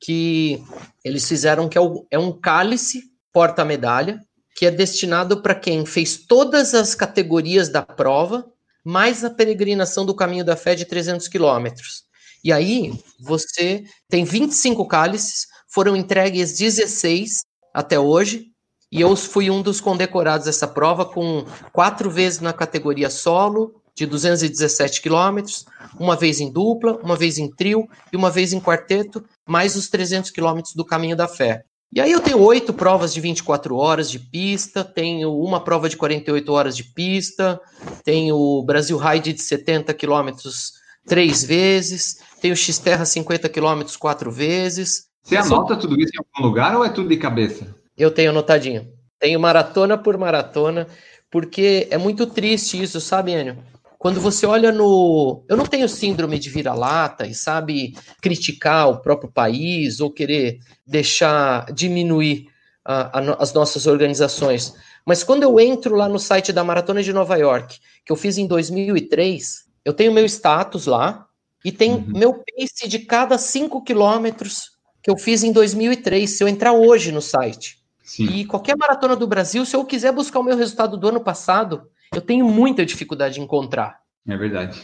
[SPEAKER 3] que eles fizeram que é, é um cálice porta-medalha, que é destinado para quem fez todas as categorias da prova, mais a peregrinação do caminho da fé de 300 quilômetros. E aí você tem 25 cálices, foram entregues 16 até hoje, e eu fui um dos condecorados dessa prova com quatro vezes na categoria solo, de 217 quilômetros, uma vez em dupla, uma vez em trio e uma vez em quarteto, mais os 300 quilômetros do Caminho da Fé. E aí eu tenho oito provas de 24 horas de pista, tenho uma prova de 48 horas de pista, tenho o Brasil Ride de 70 quilômetros três vezes, tenho X-Terra 50 quilômetros quatro vezes.
[SPEAKER 2] Você anota tudo isso em algum lugar ou é tudo de cabeça?
[SPEAKER 3] Eu tenho anotadinho. Tenho maratona por maratona, porque é muito triste isso, sabe, Enio? Quando você olha no. Eu não tenho síndrome de vira-lata e sabe criticar o próprio país ou querer deixar diminuir a, a, as nossas organizações. Mas quando eu entro lá no site da Maratona de Nova York, que eu fiz em 2003, eu tenho meu status lá e tem uhum. meu pace de cada 5 quilômetros que eu fiz em 2003. Se eu entrar hoje no site. Sim. E qualquer maratona do Brasil, se eu quiser buscar o meu resultado do ano passado, eu tenho muita dificuldade de encontrar.
[SPEAKER 2] É verdade.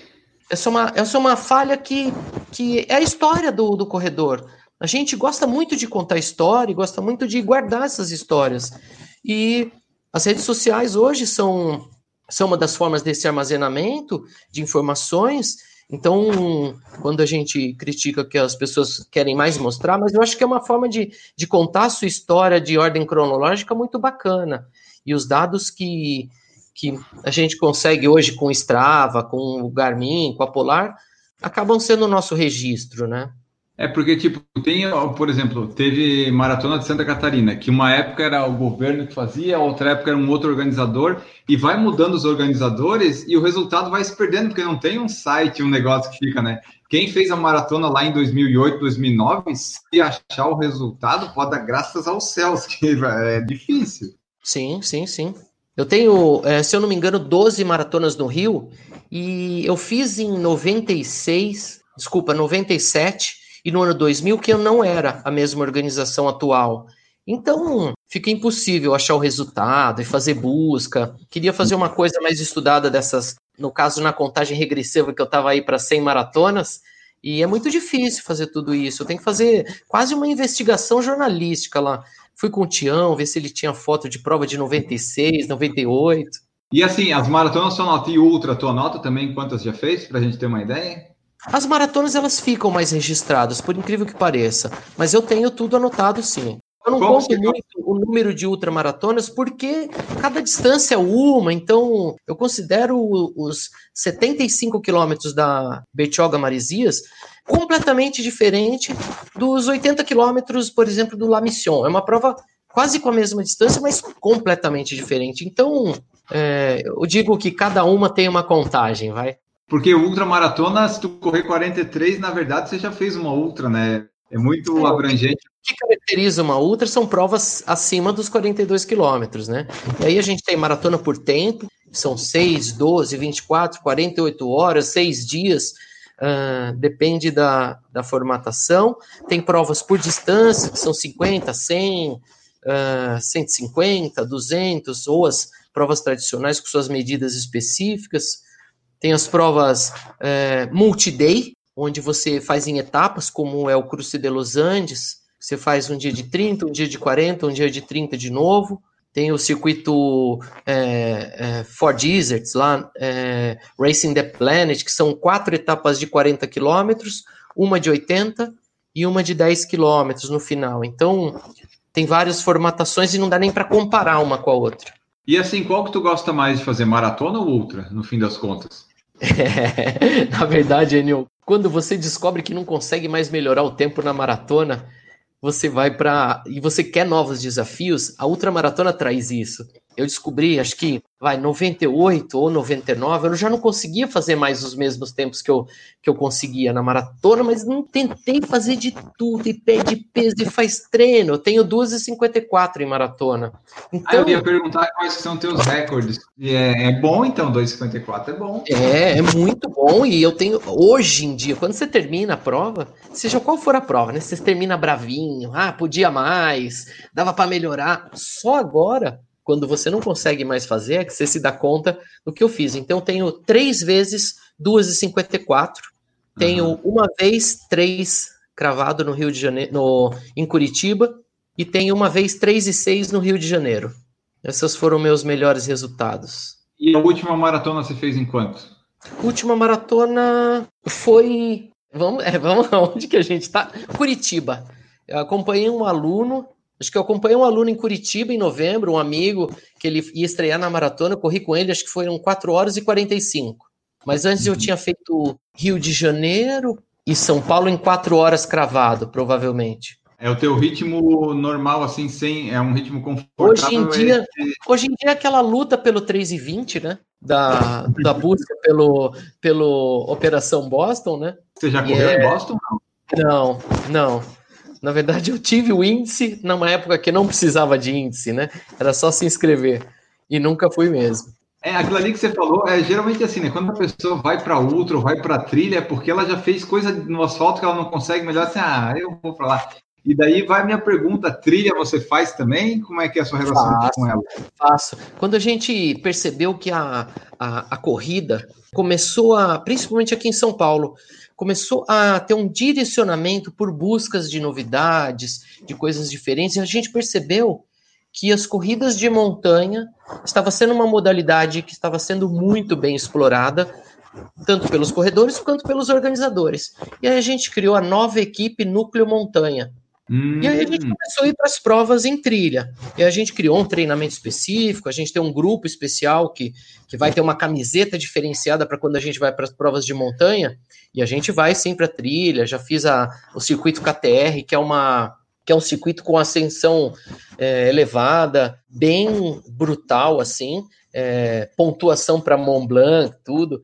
[SPEAKER 3] Essa é uma, essa é uma falha que, que é a história do, do corredor. A gente gosta muito de contar história, gosta muito de guardar essas histórias. E as redes sociais hoje são, são uma das formas desse armazenamento de informações. Então, quando a gente critica que as pessoas querem mais mostrar, mas eu acho que é uma forma de, de contar a sua história de ordem cronológica muito bacana. E os dados que, que a gente consegue hoje com o Strava, com o Garmin, com a Polar, acabam sendo o nosso registro, né?
[SPEAKER 2] É porque, tipo, tem, por exemplo, teve Maratona de Santa Catarina, que uma época era o governo que fazia, outra época era um outro organizador, e vai mudando os organizadores e o resultado vai se perdendo, porque não tem um site, um negócio que fica, né? quem fez a maratona lá em 2008, 2009, se achar o resultado, pode dar graças aos céus, que é difícil.
[SPEAKER 3] Sim, sim, sim. Eu tenho, é, se eu não me engano, 12 maratonas no Rio e eu fiz em 96, desculpa, 97 e no ano 2000 que eu não era a mesma organização atual. Então, fica impossível achar o resultado e fazer busca. Queria fazer uma coisa mais estudada dessas, no caso na contagem regressiva que eu estava aí para 100 maratonas, e é muito difícil fazer tudo isso. Eu tenho que fazer quase uma investigação jornalística lá. Fui com o Tião, ver se ele tinha foto de prova de 96, 98.
[SPEAKER 2] E assim, as maratonas só nota e ultra, tua nota também, quantas já fez, para a gente ter uma ideia?
[SPEAKER 3] As maratonas elas ficam mais registradas, por incrível que pareça, mas eu tenho tudo anotado sim. Eu não Como conto muito o número de ultramaratonas porque cada distância é uma, então eu considero os 75 quilômetros da Betioga Maresias completamente diferente dos 80 quilômetros, por exemplo, do La Mission. É uma prova quase com a mesma distância, mas completamente diferente. Então, é, eu digo que cada uma tem uma contagem, vai.
[SPEAKER 2] Porque ultramaratona, se tu correr 43, na verdade, você já fez uma ultra, né? É muito é, abrangente.
[SPEAKER 3] O que caracteriza uma ultra são provas acima dos 42 quilômetros, né? E aí a gente tem maratona por tempo, são 6, 12, 24, 48 horas, 6 dias, Uh, depende da, da formatação. Tem provas por distância, que são 50, 100, uh, 150, 200, ou as provas tradicionais com suas medidas específicas. Tem as provas uh, multi-day, onde você faz em etapas, como é o Cruce de Los Andes. Você faz um dia de 30, um dia de 40, um dia de 30 de novo tem o circuito é, é, For Deserts, lá, é, Racing the Planet, que são quatro etapas de 40 quilômetros, uma de 80 e uma de 10 quilômetros no final. Então, tem várias formatações e não dá nem para comparar uma com a outra.
[SPEAKER 2] E assim, qual que tu gosta mais de fazer, maratona ou ultra, no fim das contas?
[SPEAKER 3] na verdade, Enio, quando você descobre que não consegue mais melhorar o tempo na maratona, você vai para e você quer novos desafios, a ultramaratona traz isso. Eu descobri, acho que vai 98 ou 99, eu já não conseguia fazer mais os mesmos tempos que eu, que eu conseguia na maratona, mas não tentei fazer de tudo, e pede peso, e faz treino. Eu tenho 2,54 em maratona.
[SPEAKER 2] Então, ah, eu ia perguntar quais são teus recordes. E é, é bom, então, 2,54 é bom.
[SPEAKER 3] É, é muito bom, e eu tenho, hoje em dia, quando você termina a prova, seja qual for a prova, né? Você termina bravinho, ah, podia mais, dava para melhorar. Só agora quando você não consegue mais fazer, é que você se dá conta do que eu fiz. Então, eu tenho três vezes 2,54. Tenho uhum. uma vez três cravado no Rio de Janeiro, no, em Curitiba, e tenho uma vez três e seis no Rio de Janeiro. Esses foram meus melhores resultados.
[SPEAKER 2] E a última maratona você fez em quanto?
[SPEAKER 3] última maratona foi. Vamos, é, vamos aonde que a gente está? Curitiba. Eu acompanhei um aluno Acho que eu acompanhei um aluno em Curitiba em novembro, um amigo, que ele ia estrear na maratona, eu corri com ele, acho que foram 4 horas e 45. Mas antes eu uhum. tinha feito Rio de Janeiro e São Paulo em 4 horas cravado, provavelmente.
[SPEAKER 2] É o teu ritmo normal, assim, sem. É um ritmo confortável.
[SPEAKER 3] Hoje em dia, é... hoje em dia é aquela luta pelo 3 e 20, né? Da, da busca pelo, pelo Operação Boston, né?
[SPEAKER 2] Você já correu é... em Boston?
[SPEAKER 3] Não, não. Na verdade, eu tive o índice numa época que não precisava de índice, né? Era só se inscrever. E nunca fui mesmo.
[SPEAKER 2] É, aquilo ali que você falou, é geralmente assim, né? Quando a pessoa vai para ultra ou vai para trilha, é porque ela já fez coisa no asfalto que ela não consegue melhor assim, ah, eu vou para lá. E daí vai minha pergunta: trilha você faz também? Como é que é a sua relação faço, com ela?
[SPEAKER 3] Faço. Quando a gente percebeu que a, a, a corrida começou a, principalmente aqui em São Paulo, começou a ter um direcionamento por buscas de novidades, de coisas diferentes, e a gente percebeu que as corridas de montanha estava sendo uma modalidade que estava sendo muito bem explorada, tanto pelos corredores quanto pelos organizadores. E aí a gente criou a nova equipe Núcleo Montanha, Hum. E aí a gente hum. começou a ir para as provas em trilha. E a gente criou um treinamento específico, a gente tem um grupo especial que, que vai ter uma camiseta diferenciada para quando a gente vai para as provas de montanha. E a gente vai sim para trilha. Já fiz a, o circuito KTR, que é uma que é um circuito com ascensão é, elevada, bem brutal assim, é, pontuação para Mont Blanc, tudo.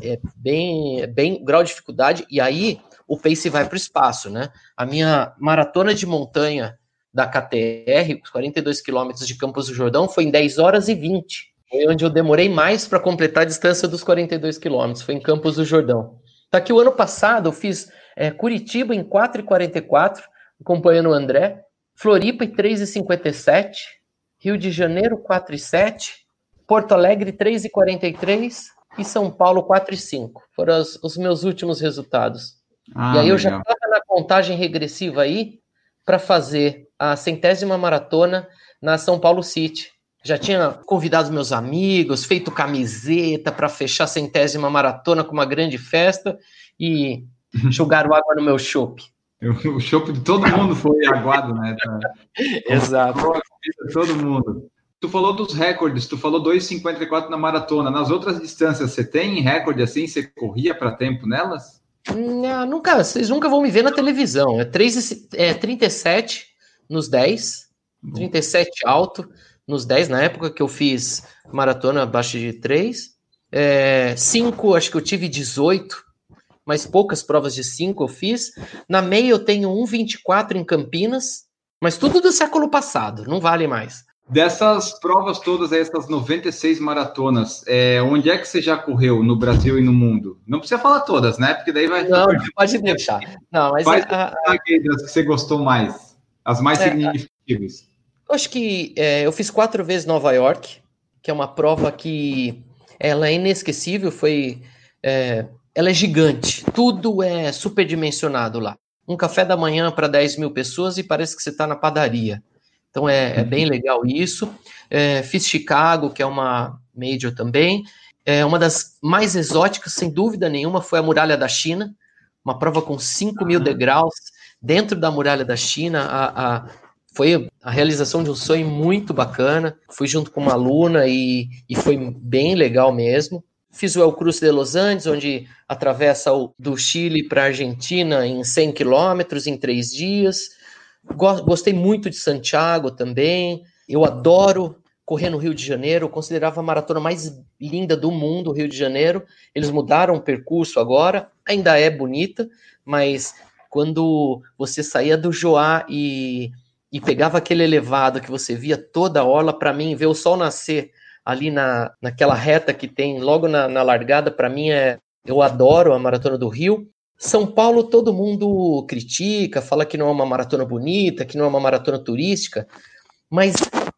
[SPEAKER 3] é bem, é bem grau de dificuldade, e aí o pace vai para o espaço, né? A minha maratona de montanha da KTR, 42 quilômetros de Campos do Jordão, foi em 10 horas e 20. Foi onde eu demorei mais para completar a distância dos 42 quilômetros, foi em Campos do Jordão. Tá que o ano passado eu fiz é, Curitiba em 4,44, acompanhando o André, Floripa em 3,57, Rio de Janeiro 4,7, Porto Alegre 3,43 e São Paulo 4,5. Foram os, os, meus últimos resultados. Ah, e aí eu já estava na contagem regressiva aí para fazer a centésima maratona na São Paulo City. Já tinha convidado meus amigos, feito camiseta para fechar a centésima maratona com uma grande festa e jogaram água no meu chope.
[SPEAKER 2] O chope de todo mundo foi aguado, né?
[SPEAKER 3] Exato.
[SPEAKER 2] Todo mundo. Tu falou dos recordes, tu falou 2,54 na maratona. Nas outras distâncias, você tem recorde assim? Você corria para tempo nelas?
[SPEAKER 3] Não, nunca, vocês nunca vão me ver na televisão. É, 3, é 37 nos 10, 37 alto nos 10, na época que eu fiz maratona abaixo de 3. É, 5, acho que eu tive 18 mas poucas provas de 5 eu fiz. Na meia eu tenho 1,24 em Campinas, mas tudo do século passado, não vale mais.
[SPEAKER 2] Dessas provas todas, essas 96 maratonas, é, onde é que você já correu no Brasil e no mundo? Não precisa falar todas, né? Porque daí vai.
[SPEAKER 3] Não, pode deixar. Não, mas
[SPEAKER 2] Quais a, a, das que você gostou mais? As mais é, significativas?
[SPEAKER 3] Eu acho que é, eu fiz quatro vezes Nova York, que é uma prova que ela é inesquecível. Foi é, ela é gigante, tudo é superdimensionado lá. Um café da manhã para 10 mil pessoas e parece que você está na padaria. Então é, é bem legal isso. É, fiz Chicago, que é uma major também. É, uma das mais exóticas, sem dúvida nenhuma, foi a Muralha da China, uma prova com 5 mil degraus dentro da Muralha da China. A, a, foi a realização de um sonho muito bacana. Fui junto com uma aluna e, e foi bem legal mesmo. Fiz o El Cruz de Los Andes, onde atravessa o, do Chile para a Argentina em 100 quilômetros em três dias. Gostei muito de Santiago também. Eu adoro correr no Rio de Janeiro. Eu considerava a maratona mais linda do mundo, o Rio de Janeiro. Eles mudaram o percurso agora, ainda é bonita, mas quando você saía do Joá e, e pegava aquele elevado que você via toda a orla, para mim, ver o sol nascer ali na, naquela reta que tem logo na, na largada, para mim é. Eu adoro a Maratona do Rio. São Paulo todo mundo critica, fala que não é uma maratona bonita, que não é uma maratona turística, mas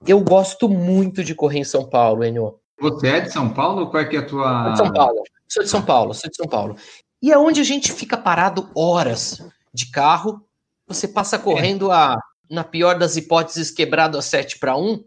[SPEAKER 3] eu gosto muito de correr em São Paulo, Enio.
[SPEAKER 2] Você é de São Paulo? Qual é que é a tua.
[SPEAKER 3] Sou de São Paulo. Sou de São Paulo, sou de São Paulo. E é onde a gente fica parado horas de carro, você passa correndo é. a, na pior das hipóteses, quebrado a 7 para 1,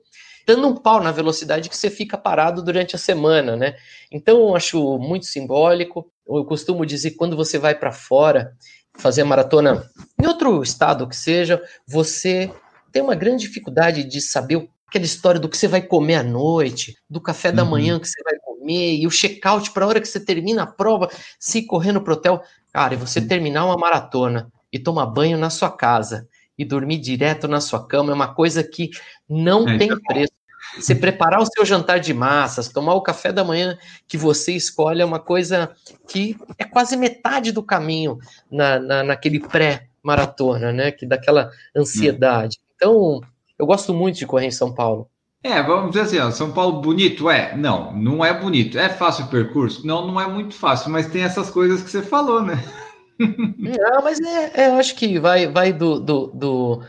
[SPEAKER 3] dando um pau na velocidade que você fica parado durante a semana, né? Então eu acho muito simbólico. Eu costumo dizer que quando você vai para fora fazer maratona em outro estado que seja, você tem uma grande dificuldade de saber aquela história do que você vai comer à noite, do café da uhum. manhã que você vai comer e o check-out para a hora que você termina a prova, se correndo pro hotel. Cara, e você terminar uma maratona e tomar banho na sua casa e dormir direto na sua cama é uma coisa que não é, tem preço. Você preparar o seu jantar de massas, tomar o café da manhã que você escolhe é uma coisa que é quase metade do caminho na, na naquele pré-maratona, né? Que dá aquela ansiedade. Hum. Então, eu gosto muito de correr em São Paulo.
[SPEAKER 2] É, vamos dizer assim, ó, São Paulo bonito? É, não, não é bonito. É fácil o percurso? Não, não é muito fácil, mas tem essas coisas que você falou, né?
[SPEAKER 3] Não, mas é, é, acho que vai, vai do, do, do,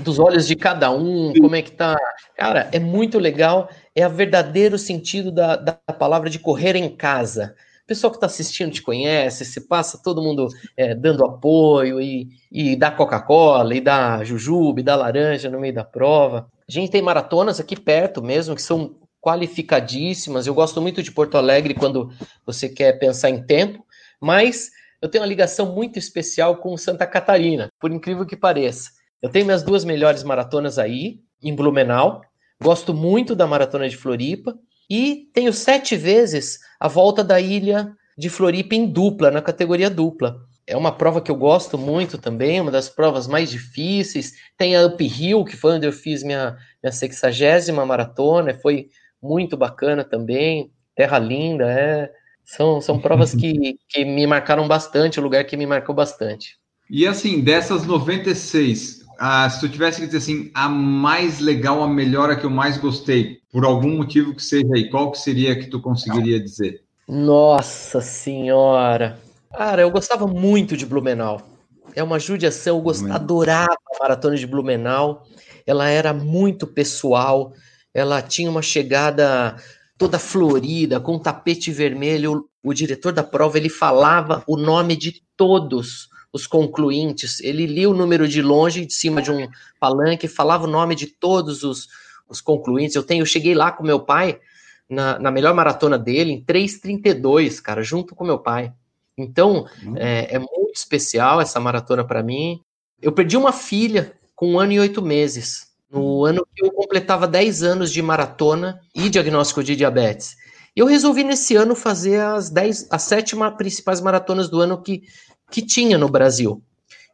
[SPEAKER 3] dos olhos de cada um, como é que tá. Cara, é muito legal, é o verdadeiro sentido da, da palavra de correr em casa. O pessoal que está assistindo te conhece, se passa todo mundo é, dando apoio e, e dá Coca-Cola, e dá Jujuba, e dá laranja no meio da prova. A gente tem maratonas aqui perto mesmo, que são qualificadíssimas. Eu gosto muito de Porto Alegre quando você quer pensar em tempo, mas eu tenho uma ligação muito especial com Santa Catarina, por incrível que pareça. Eu tenho minhas duas melhores maratonas aí, em Blumenau. Gosto muito da maratona de Floripa. E tenho sete vezes a volta da ilha de Floripa em dupla, na categoria dupla. É uma prova que eu gosto muito também, uma das provas mais difíceis. Tem a Uphill, que foi onde eu fiz minha, minha 60 maratona, foi muito bacana também. Terra linda, é São, são provas que, que me marcaram bastante, o lugar que me marcou bastante.
[SPEAKER 2] E assim, dessas 96, ah, se tu tivesse que dizer assim, a mais legal, a melhor, a que eu mais gostei, por algum motivo que seja aí, qual que seria que tu conseguiria dizer?
[SPEAKER 3] Nossa senhora! Cara, eu gostava muito de Blumenau. É uma judiação, eu gost... adorava a maratona de Blumenau. Ela era muito pessoal, ela tinha uma chegada toda florida, com tapete vermelho. O diretor da prova ele falava o nome de todos os concluintes. Ele lia o número de longe, de cima de um palanque, falava o nome de todos os, os concluintes. Eu tenho, eu cheguei lá com meu pai na, na melhor maratona dele em 3:32, cara, junto com meu pai. Então uhum. é, é muito especial essa maratona para mim. Eu perdi uma filha com um ano e oito meses no ano que eu completava 10 anos de maratona e diagnóstico de diabetes. Eu resolvi nesse ano fazer as 10, as sete principais maratonas do ano que, que tinha no Brasil.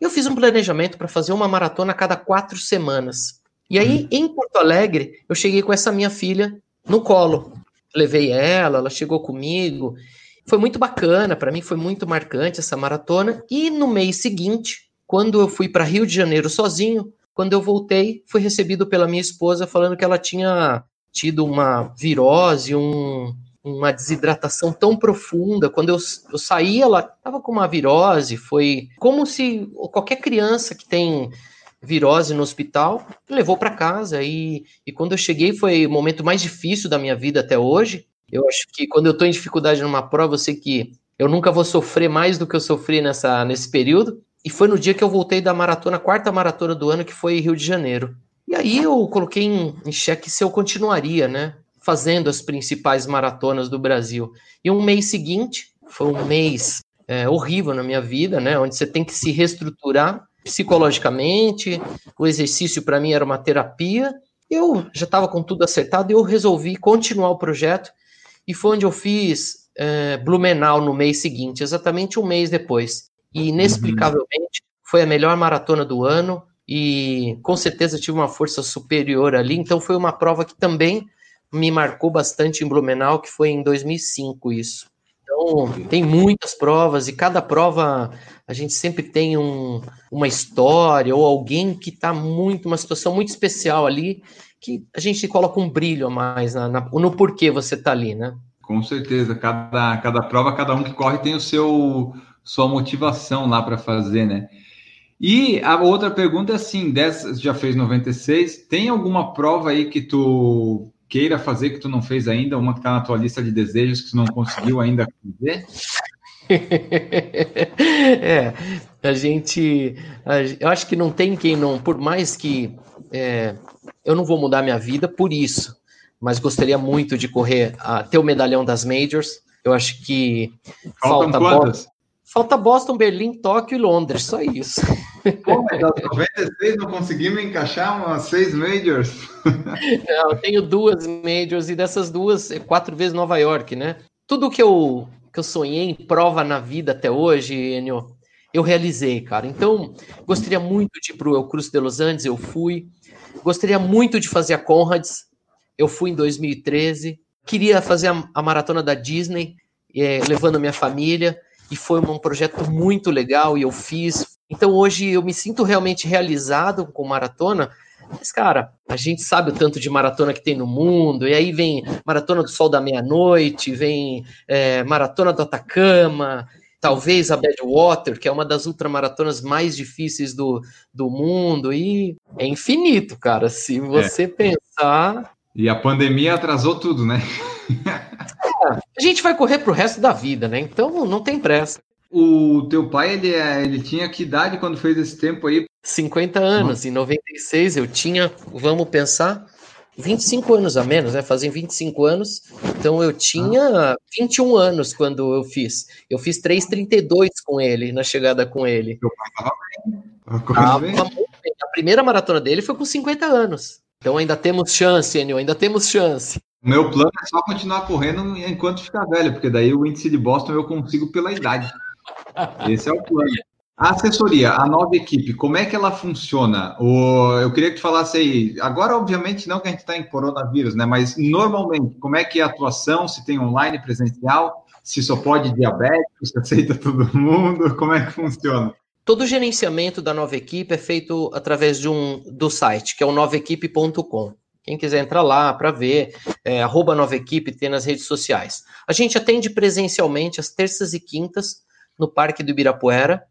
[SPEAKER 3] Eu fiz um planejamento para fazer uma maratona a cada quatro semanas. E aí, hum. em Porto Alegre, eu cheguei com essa minha filha no colo. Levei ela, ela chegou comigo. Foi muito bacana, para mim foi muito marcante essa maratona. E no mês seguinte, quando eu fui para Rio de Janeiro sozinho, quando eu voltei, fui recebido pela minha esposa falando que ela tinha tido uma virose, um, uma desidratação tão profunda. Quando eu, eu saí, ela estava com uma virose. Foi como se qualquer criança que tem virose no hospital levou para casa. E, e quando eu cheguei, foi o momento mais difícil da minha vida até hoje. Eu acho que quando eu estou em dificuldade numa prova, eu sei que eu nunca vou sofrer mais do que eu sofri nessa, nesse período. E foi no dia que eu voltei da maratona, quarta maratona do ano, que foi Rio de Janeiro. E aí eu coloquei em, em xeque se eu continuaria, né? Fazendo as principais maratonas do Brasil. E um mês seguinte, foi um mês é, horrível na minha vida, né? Onde você tem que se reestruturar psicologicamente. O exercício para mim era uma terapia. Eu já estava com tudo acertado e eu resolvi continuar o projeto. E foi onde eu fiz é, Blumenau no mês seguinte, exatamente um mês depois e inexplicavelmente uhum. foi a melhor maratona do ano e com certeza tive uma força superior ali. Então foi uma prova que também me marcou bastante em Blumenau, que foi em 2005 isso. Então tem muitas provas e cada prova a gente sempre tem um, uma história ou alguém que está muito uma situação muito especial ali que a gente coloca um brilho a mais na, na, no porquê você está ali, né?
[SPEAKER 2] Com certeza, cada, cada prova, cada um que corre tem o seu sua motivação lá para fazer, né? E a outra pergunta é assim, dessa, já fez 96, tem alguma prova aí que tu queira fazer que tu não fez ainda, uma que está na tua lista de desejos que tu não conseguiu ainda fazer?
[SPEAKER 3] é, a gente, a, eu acho que não tem quem não, por mais que é, eu não vou mudar minha vida por isso, mas gostaria muito de correr, a, ter o medalhão das majors. Eu acho que
[SPEAKER 2] Faltam falta quantas?
[SPEAKER 3] Falta Boston, Berlim, Tóquio e Londres, só isso.
[SPEAKER 2] Pô, das 96 não conseguimos encaixar umas seis majors?
[SPEAKER 3] Não, eu tenho duas majors e dessas duas, é quatro vezes Nova York, né? Tudo que eu, que eu sonhei em prova na vida até hoje, Enio, eu realizei, cara. Então, gostaria muito de ir para o El Cruz de Los Andes, eu fui. Gostaria muito de fazer a Conrads, eu fui em 2013. Queria fazer a, a maratona da Disney, é, levando a minha família e foi um projeto muito legal e eu fiz. Então hoje eu me sinto realmente realizado com maratona. Mas, cara, a gente sabe o tanto de maratona que tem no mundo, e aí vem Maratona do Sol da Meia-Noite, vem é, Maratona do Atacama, talvez a Badwater, que é uma das ultramaratonas mais difíceis do, do mundo, e é infinito, cara. Se você é. pensar.
[SPEAKER 2] E a pandemia atrasou tudo, né?
[SPEAKER 3] a gente vai correr pro resto da vida, né? Então não tem pressa.
[SPEAKER 2] O teu pai, ele, é, ele tinha que idade quando fez esse tempo aí?
[SPEAKER 3] 50 anos. Nossa. Em 96 eu tinha, vamos pensar, 25 anos a menos, né? Fazem 25 anos. Então eu tinha ah. 21 anos quando eu fiz. Eu fiz 3,32 com ele, na chegada com ele. Meu pai tava bem. A primeira maratona dele foi com 50 anos. Então ainda temos chance, Enio, ainda temos chance.
[SPEAKER 2] Meu plano é só continuar correndo enquanto ficar velho, porque daí o índice de Boston eu consigo pela idade. Esse é o plano. A assessoria, a nova equipe, como é que ela funciona? O, eu queria que tu falasse aí, agora obviamente não que a gente está em coronavírus, né? Mas normalmente, como é que é a atuação, se tem online, presencial, Se só pode diabético, se aceita todo mundo, como é que funciona?
[SPEAKER 3] Todo o gerenciamento da nova equipe é feito através de um do site, que é o novaequipe.com. Quem quiser entrar lá para ver, é, arroba Nova Equipe, tem nas redes sociais. A gente atende presencialmente às terças e quintas no Parque do Ibirapuera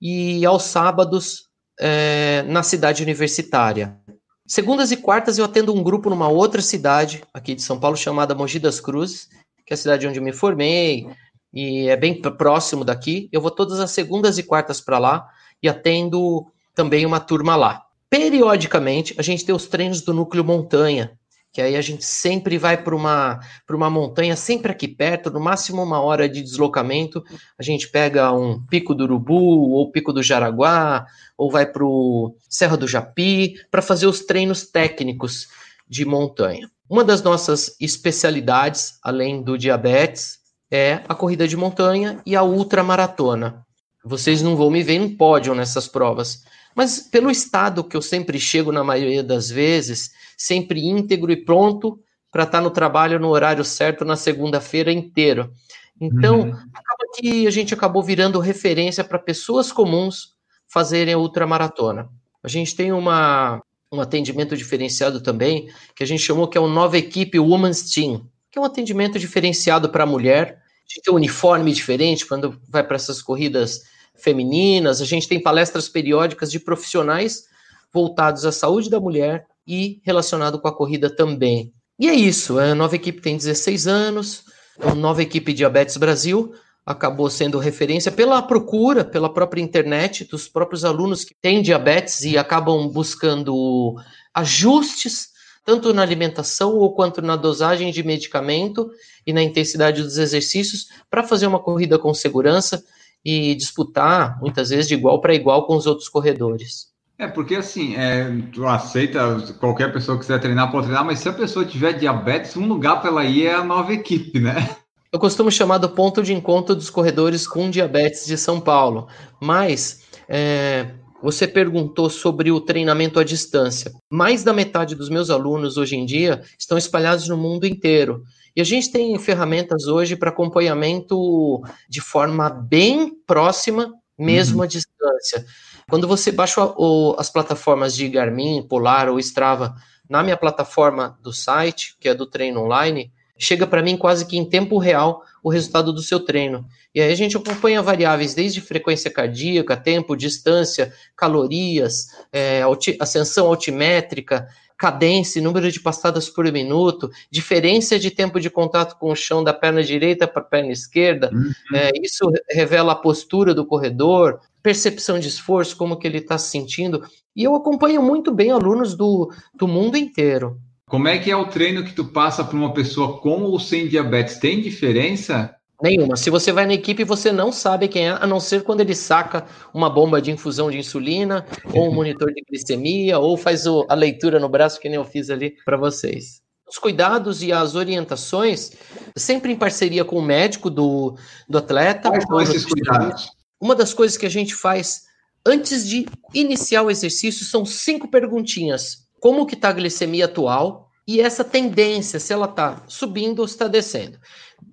[SPEAKER 3] e aos sábados é, na cidade universitária. Segundas e quartas eu atendo um grupo numa outra cidade aqui de São Paulo chamada Mogi das Cruzes, que é a cidade onde eu me formei e é bem próximo daqui. Eu vou todas as segundas e quartas para lá e atendo também uma turma lá. Periodicamente, a gente tem os treinos do núcleo montanha, que aí a gente sempre vai para uma, uma montanha, sempre aqui perto, no máximo uma hora de deslocamento. A gente pega um pico do Urubu, ou pico do Jaraguá, ou vai para o Serra do Japi, para fazer os treinos técnicos de montanha. Uma das nossas especialidades, além do diabetes, é a corrida de montanha e a ultramaratona. Vocês não vão me ver em pódio nessas provas, mas pelo estado que eu sempre chego na maioria das vezes, sempre íntegro e pronto para estar tá no trabalho no horário certo na segunda-feira inteiro. Então, uhum. acaba que a gente acabou virando referência para pessoas comuns fazerem a ultramaratona. A gente tem uma, um atendimento diferenciado também, que a gente chamou que é o Nova Equipe Women's Team, que é um atendimento diferenciado para a mulher. Gente tem um uniforme diferente quando vai para essas corridas femininas, a gente tem palestras periódicas de profissionais voltados à saúde da mulher e relacionado com a corrida também. E é isso, a nova equipe tem 16 anos, a nova equipe Diabetes Brasil acabou sendo referência pela procura, pela própria internet, dos próprios alunos que têm diabetes e acabam buscando ajustes, tanto na alimentação ou quanto na dosagem de medicamento e na intensidade dos exercícios, para fazer uma corrida com segurança e disputar, muitas vezes, de igual para igual com os outros corredores.
[SPEAKER 2] É, porque assim, é, tu aceita, qualquer pessoa que quiser treinar, pode treinar, mas se a pessoa tiver diabetes, um lugar para ela ir é a nova equipe, né?
[SPEAKER 3] Eu costumo chamar do ponto de encontro dos corredores com diabetes de São Paulo, mas é, você perguntou sobre o treinamento à distância. Mais da metade dos meus alunos hoje em dia estão espalhados no mundo inteiro. E a gente tem ferramentas hoje para acompanhamento de forma bem próxima, mesmo uhum. à distância. Quando você baixa o, as plataformas de Garmin, Polar ou Strava na minha plataforma do site, que é do treino online, chega para mim quase que em tempo real o resultado do seu treino. E aí a gente acompanha variáveis desde frequência cardíaca, tempo, distância, calorias, é, ascensão altimétrica, cadência, número de passadas por minuto, diferença de tempo de contato com o chão da perna direita para a perna esquerda, uhum. é, isso revela a postura do corredor, percepção de esforço, como que ele está se sentindo, e eu acompanho muito bem alunos do, do mundo inteiro.
[SPEAKER 2] Como é que é o treino que tu passa para uma pessoa com ou sem diabetes? Tem diferença?
[SPEAKER 3] Nenhuma. Se você vai na equipe, você não sabe quem é, a não ser quando ele saca uma bomba de infusão de insulina, ou um monitor de glicemia, ou faz o, a leitura no braço, que nem eu fiz ali para vocês. Os cuidados e as orientações, sempre em parceria com o médico do, do atleta.
[SPEAKER 2] Quais são esses cuidados?
[SPEAKER 3] Uma das coisas que a gente faz antes de iniciar o exercício são cinco perguntinhas. Como que está a glicemia atual? E essa tendência, se ela está subindo ou está descendo.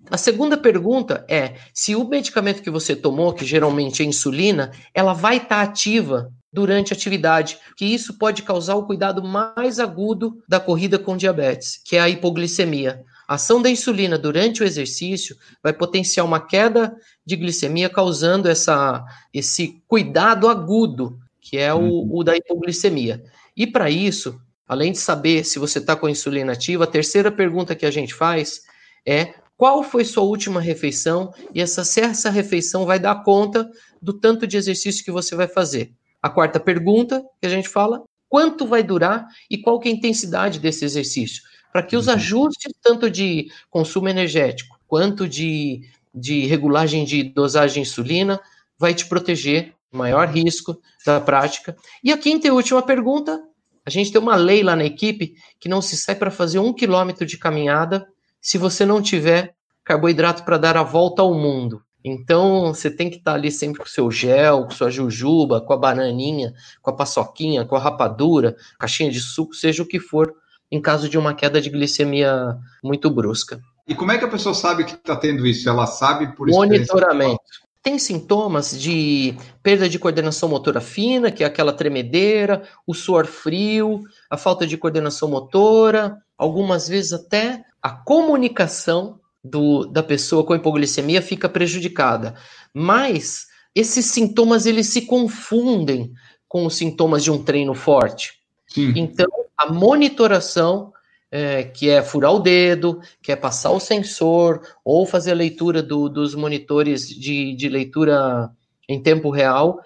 [SPEAKER 3] A segunda pergunta é se o medicamento que você tomou, que geralmente é insulina, ela vai estar tá ativa durante a atividade, que isso pode causar o cuidado mais agudo da corrida com diabetes, que é a hipoglicemia. A ação da insulina durante o exercício vai potenciar uma queda de glicemia, causando essa, esse cuidado agudo, que é o, uhum. o da hipoglicemia. E para isso, além de saber se você está com a insulina ativa, a terceira pergunta que a gente faz é qual foi sua última refeição e essa, se essa refeição vai dar conta do tanto de exercício que você vai fazer. A quarta pergunta que a gente fala, quanto vai durar e qual é a intensidade desse exercício, para que os uhum. ajustes tanto de consumo energético quanto de, de regulagem de dosagem de insulina vai te proteger maior risco da prática. E a quinta e última pergunta, a gente tem uma lei lá na equipe que não se sai para fazer um quilômetro de caminhada se você não tiver carboidrato para dar a volta ao mundo. Então, você tem que estar tá ali sempre com o seu gel, com sua jujuba, com a bananinha, com a paçoquinha, com a rapadura, caixinha de suco, seja o que for, em caso de uma queda de glicemia muito brusca.
[SPEAKER 2] E como é que a pessoa sabe que está tendo isso? Ela sabe por
[SPEAKER 3] Monitoramento. Tem sintomas de perda de coordenação motora fina, que é aquela tremedeira, o suor frio, a falta de coordenação motora, algumas vezes até a comunicação do, da pessoa com hipoglicemia fica prejudicada. Mas esses sintomas eles se confundem com os sintomas de um treino forte. Sim. Então, a monitoração, é, que é furar o dedo, que é passar o sensor, ou fazer a leitura do, dos monitores de, de leitura em tempo real,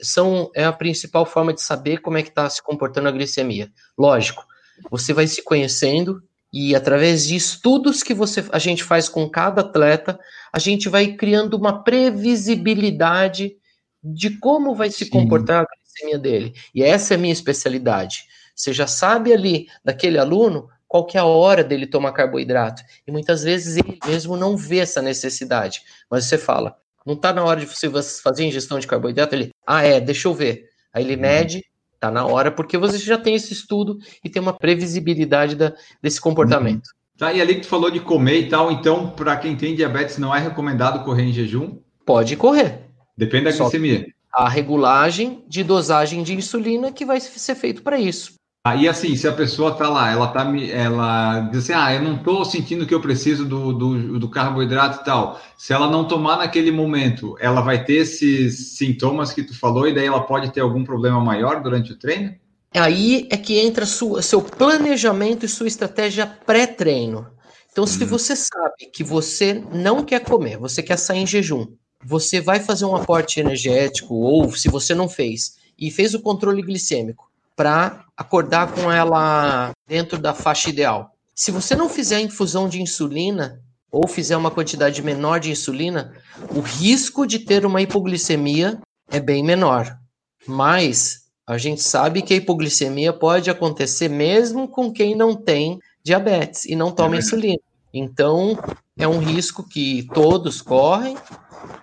[SPEAKER 3] são, é a principal forma de saber como é que está se comportando a glicemia. Lógico, você vai se conhecendo e através de estudos que você, a gente faz com cada atleta, a gente vai criando uma previsibilidade de como vai se Sim. comportar a glicemia dele. E essa é a minha especialidade. Você já sabe ali daquele aluno qual que é a hora dele tomar carboidrato. E muitas vezes ele mesmo não vê essa necessidade. Mas você fala, não está na hora de você fazer ingestão de carboidrato? Ele, ah, é, deixa eu ver. Aí ele uhum. mede, tá na hora, porque você já tem esse estudo e tem uma previsibilidade da, desse comportamento. Uhum.
[SPEAKER 2] Tá, e ali que tu falou de comer e tal, então, para quem tem diabetes, não é recomendado correr em jejum?
[SPEAKER 3] Pode correr.
[SPEAKER 2] Depende da glicemia.
[SPEAKER 3] A regulagem de dosagem de insulina que vai ser feito para isso.
[SPEAKER 2] Aí, assim, se a pessoa tá lá, ela tá ela diz assim, ah, eu não tô sentindo que eu preciso do, do, do, carboidrato e tal. Se ela não tomar naquele momento, ela vai ter esses sintomas que tu falou e daí ela pode ter algum problema maior durante o treino?
[SPEAKER 3] Aí é que entra sua, seu planejamento e sua estratégia pré-treino. Então, se hum. você sabe que você não quer comer, você quer sair em jejum, você vai fazer um aporte energético, ou se você não fez, e fez o controle glicêmico, para acordar com ela dentro da faixa ideal. Se você não fizer a infusão de insulina ou fizer uma quantidade menor de insulina, o risco de ter uma hipoglicemia é bem menor. Mas a gente sabe que a hipoglicemia pode acontecer mesmo com quem não tem diabetes e não toma insulina. Então, é um risco que todos correm,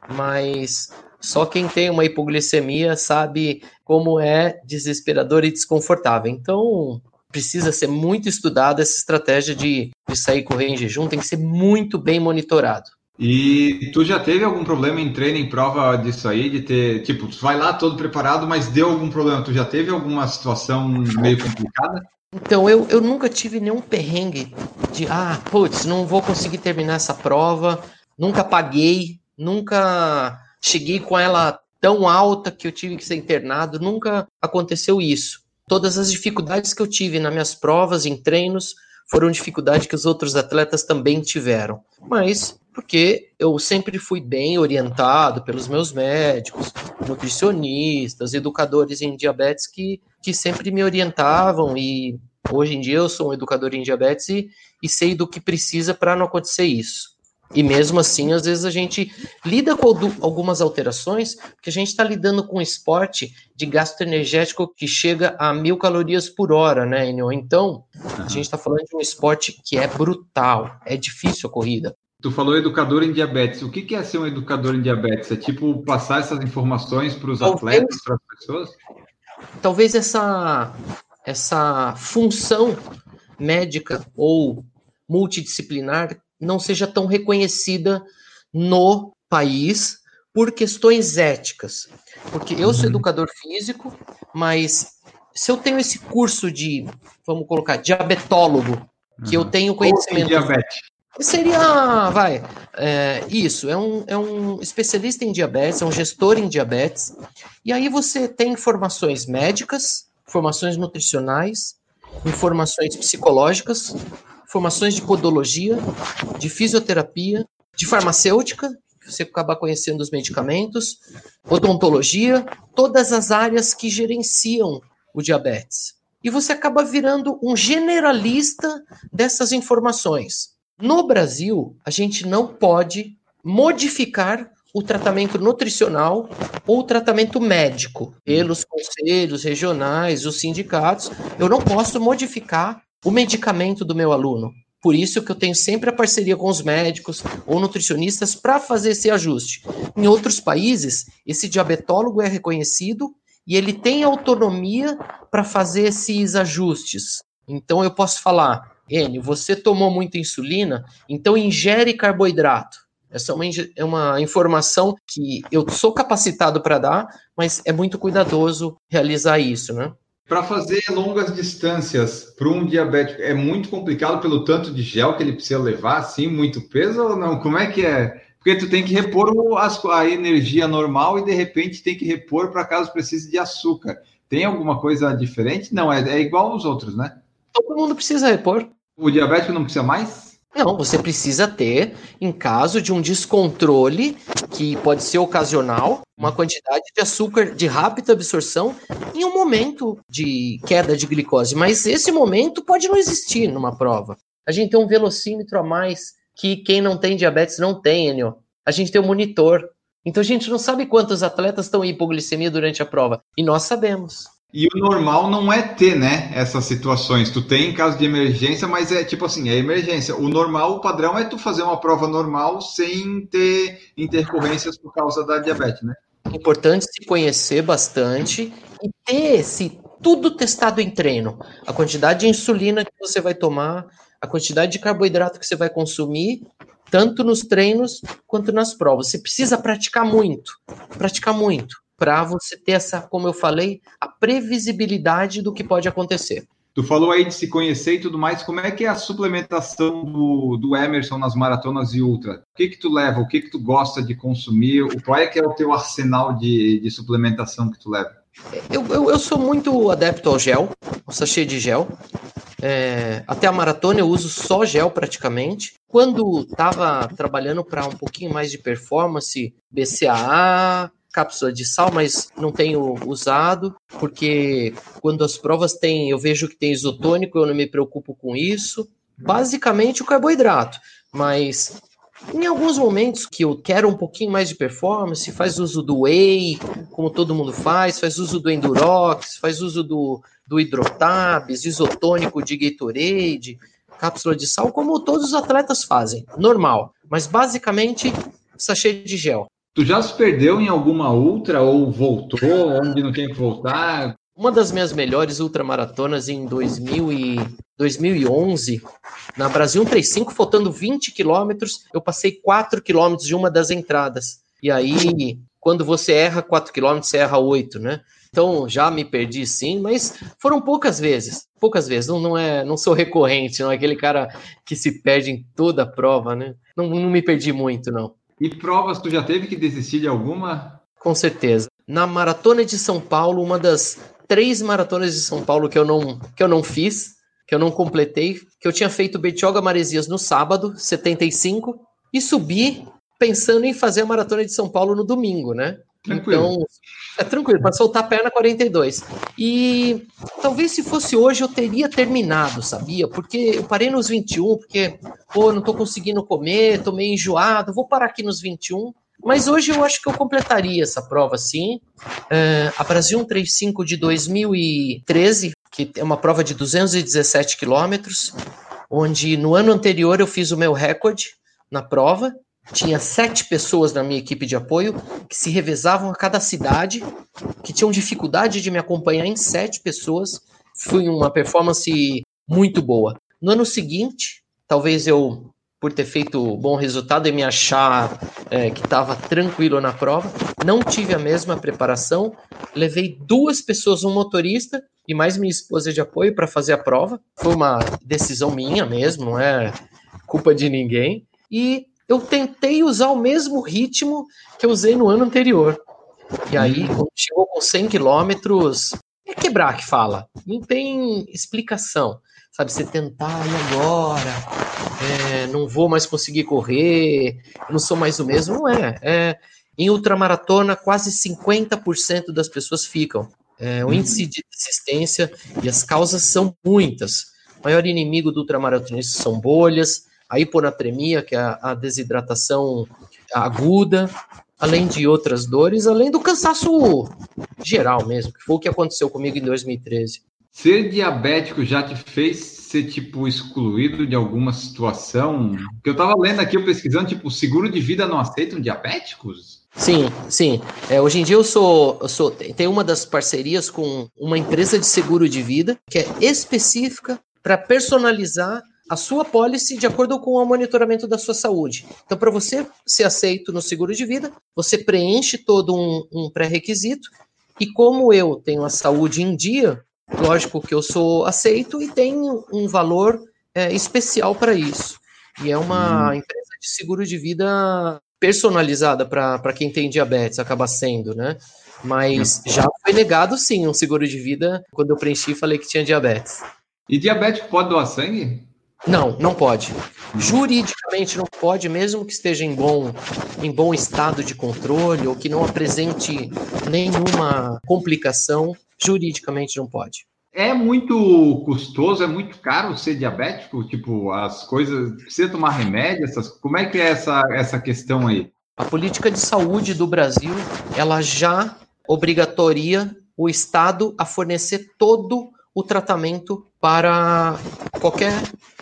[SPEAKER 3] mas só quem tem uma hipoglicemia sabe como é desesperador e desconfortável. Então, precisa ser muito estudada essa estratégia de, de sair correr em jejum, tem que ser muito bem monitorado.
[SPEAKER 2] E tu já teve algum problema em treino, em prova disso aí, de ter, tipo, tu vai lá todo preparado, mas deu algum problema? Tu já teve alguma situação meio complicada?
[SPEAKER 3] Então, eu, eu nunca tive nenhum perrengue de, ah, putz, não vou conseguir terminar essa prova, nunca paguei, nunca cheguei com ela tão alta que eu tive que ser internado, nunca aconteceu isso. Todas as dificuldades que eu tive nas minhas provas, em treinos, foram dificuldades que os outros atletas também tiveram. Mas porque eu sempre fui bem orientado pelos meus médicos, nutricionistas, educadores em diabetes que, que sempre me orientavam e hoje em dia eu sou um educador em diabetes e, e sei do que precisa para não acontecer isso. E mesmo assim, às vezes a gente lida com algumas alterações, porque a gente está lidando com um esporte de gasto energético que chega a mil calorias por hora, né, Enio? Então, a gente está falando de um esporte que é brutal, é difícil a corrida.
[SPEAKER 2] Tu falou educador em diabetes. O que é ser um educador em diabetes? É tipo passar essas informações para os atletas, para as pessoas?
[SPEAKER 3] Talvez essa, essa função médica ou multidisciplinar não seja tão reconhecida no país por questões éticas. Porque eu sou uhum. educador físico, mas se eu tenho esse curso de, vamos colocar, diabetólogo, que eu uhum. tenho conhecimento.
[SPEAKER 2] Diabetes.
[SPEAKER 3] Seria, vai, é, isso, é um, é um especialista em diabetes, é um gestor em diabetes, e aí você tem informações médicas, informações nutricionais, informações psicológicas, formações de podologia, de fisioterapia, de farmacêutica, que você acaba conhecendo os medicamentos, odontologia, todas as áreas que gerenciam o diabetes. E você acaba virando um generalista dessas informações. No Brasil, a gente não pode modificar o tratamento nutricional ou o tratamento médico pelos conselhos regionais, os sindicatos. Eu não posso modificar o medicamento do meu aluno. Por isso que eu tenho sempre a parceria com os médicos ou nutricionistas para fazer esse ajuste. Em outros países, esse diabetólogo é reconhecido e ele tem autonomia para fazer esses ajustes. Então eu posso falar, Enio, você tomou muita insulina, então ingere carboidrato. Essa é uma, é uma informação que eu sou capacitado para dar, mas é muito cuidadoso realizar isso, né?
[SPEAKER 2] Para fazer longas distâncias para um diabético é muito complicado pelo tanto de gel que ele precisa levar, assim, muito peso ou não? Como é que é? Porque tu tem que repor a energia normal e de repente tem que repor para caso precise de açúcar. Tem alguma coisa diferente? Não, é, é igual aos outros, né?
[SPEAKER 3] Todo mundo precisa repor.
[SPEAKER 2] O diabético não precisa mais?
[SPEAKER 3] Não, você precisa ter, em caso de um descontrole, que pode ser ocasional, uma quantidade de açúcar de rápida absorção em um momento de queda de glicose. Mas esse momento pode não existir numa prova. A gente tem um velocímetro a mais que quem não tem diabetes não tem, Enio. A gente tem um monitor. Então a gente não sabe quantos atletas estão em hipoglicemia durante a prova. E nós sabemos.
[SPEAKER 2] E o normal não é ter, né, essas situações. Tu tem em caso de emergência, mas é tipo assim, é emergência. O normal, o padrão é tu fazer uma prova normal sem ter intercorrências por causa da diabetes, né?
[SPEAKER 3] Importante se conhecer bastante e ter esse tudo testado em treino. A quantidade de insulina que você vai tomar, a quantidade de carboidrato que você vai consumir, tanto nos treinos quanto nas provas. Você precisa praticar muito, praticar muito para você ter essa, como eu falei, a previsibilidade do que pode acontecer.
[SPEAKER 2] Tu falou aí de se conhecer e tudo mais, como é que é a suplementação do, do Emerson nas maratonas e ultra? O que que tu leva? O que que tu gosta de consumir? Qual é que é o teu arsenal de, de suplementação que tu leva?
[SPEAKER 3] Eu, eu, eu sou muito adepto ao gel, o sachê de gel. É, até a maratona eu uso só gel praticamente. Quando estava trabalhando para um pouquinho mais de performance, BCAA, cápsula de sal, mas não tenho usado, porque quando as provas têm, eu vejo que tem isotônico, eu não me preocupo com isso. Basicamente o carboidrato, mas em alguns momentos que eu quero um pouquinho mais de performance, faz uso do whey, como todo mundo faz, faz uso do Endurox, faz uso do, do Hidrotabs, isotônico de Gatorade, cápsula de sal, como todos os atletas fazem, normal. Mas basicamente, sachê de gel.
[SPEAKER 2] Tu já se perdeu em alguma ultra ou voltou onde não tem que voltar?
[SPEAKER 3] Uma das minhas melhores ultramaratonas em 2000 e 2011, na Brasil 135, faltando 20 quilômetros, eu passei 4 quilômetros de uma das entradas. E aí, quando você erra 4 quilômetros, você erra 8, né? Então já me perdi sim, mas foram poucas vezes. Poucas vezes. Não, não, é, não sou recorrente, não é aquele cara que se perde em toda a prova, né? Não, não me perdi muito, não.
[SPEAKER 2] E provas, tu já teve que desistir de alguma?
[SPEAKER 3] Com certeza. Na Maratona de São Paulo, uma das três maratonas de São Paulo que eu não, que eu não fiz, que eu não completei, que eu tinha feito Betioga Maresias no sábado, 75, e subi pensando em fazer a Maratona de São Paulo no domingo, né?
[SPEAKER 2] Tranquilo. Então,
[SPEAKER 3] é tranquilo, para soltar a perna 42. E talvez se fosse hoje eu teria terminado, sabia? Porque eu parei nos 21, porque, pô, não tô conseguindo comer, tô meio enjoado, vou parar aqui nos 21. Mas hoje eu acho que eu completaria essa prova, sim. É, a Brasil 135 de 2013, que é uma prova de 217 quilômetros, onde no ano anterior eu fiz o meu recorde na prova, tinha sete pessoas na minha equipe de apoio que se revezavam a cada cidade, que tinham dificuldade de me acompanhar em sete pessoas. Foi uma performance muito boa. No ano seguinte, talvez eu, por ter feito bom resultado e me achar é, que estava tranquilo na prova, não tive a mesma preparação. Levei duas pessoas, um motorista e mais minha esposa de apoio para fazer a prova. Foi uma decisão minha mesmo, não é culpa de ninguém. E eu tentei usar o mesmo ritmo que eu usei no ano anterior. E aí, uhum. quando chegou com 100 quilômetros, é quebrar que fala. Não tem explicação. Sabe, você tentar e agora, é, não vou mais conseguir correr, não sou mais o mesmo. Não é. é em ultramaratona, quase 50% das pessoas ficam. É, o uhum. índice de desistência e as causas são muitas. O maior inimigo do ultramaratonista são bolhas, a hiponatremia, que é a, a desidratação aguda, além de outras dores, além do cansaço geral mesmo, que foi o que aconteceu comigo em 2013.
[SPEAKER 2] Ser diabético já te fez ser, tipo, excluído de alguma situação? Porque eu tava lendo aqui, eu pesquisando, tipo, seguro de vida não aceitam diabéticos?
[SPEAKER 3] Sim, sim. É, hoje em dia eu sou, eu sou. Tem uma das parcerias com uma empresa de seguro de vida que é específica para personalizar a sua pólice de acordo com o monitoramento da sua saúde. Então, para você ser aceito no seguro de vida, você preenche todo um, um pré-requisito. E como eu tenho a saúde em dia, lógico que eu sou aceito e tenho um valor é, especial para isso. E é uma hum. empresa de seguro de vida personalizada para quem tem diabetes, acaba sendo, né? Mas hum. já foi negado sim um seguro de vida quando eu preenchi e falei que tinha diabetes.
[SPEAKER 2] E diabético pode doar sangue?
[SPEAKER 3] Não, não pode. Juridicamente não pode, mesmo que esteja em bom, em bom estado de controle ou que não apresente nenhuma complicação, juridicamente não pode.
[SPEAKER 2] É muito custoso, é muito caro ser diabético? Tipo, as coisas. Precisa tomar remédio? Essas, como é que é essa, essa questão aí?
[SPEAKER 3] A política de saúde do Brasil, ela já obrigatoria o Estado a fornecer todo o tratamento para qualquer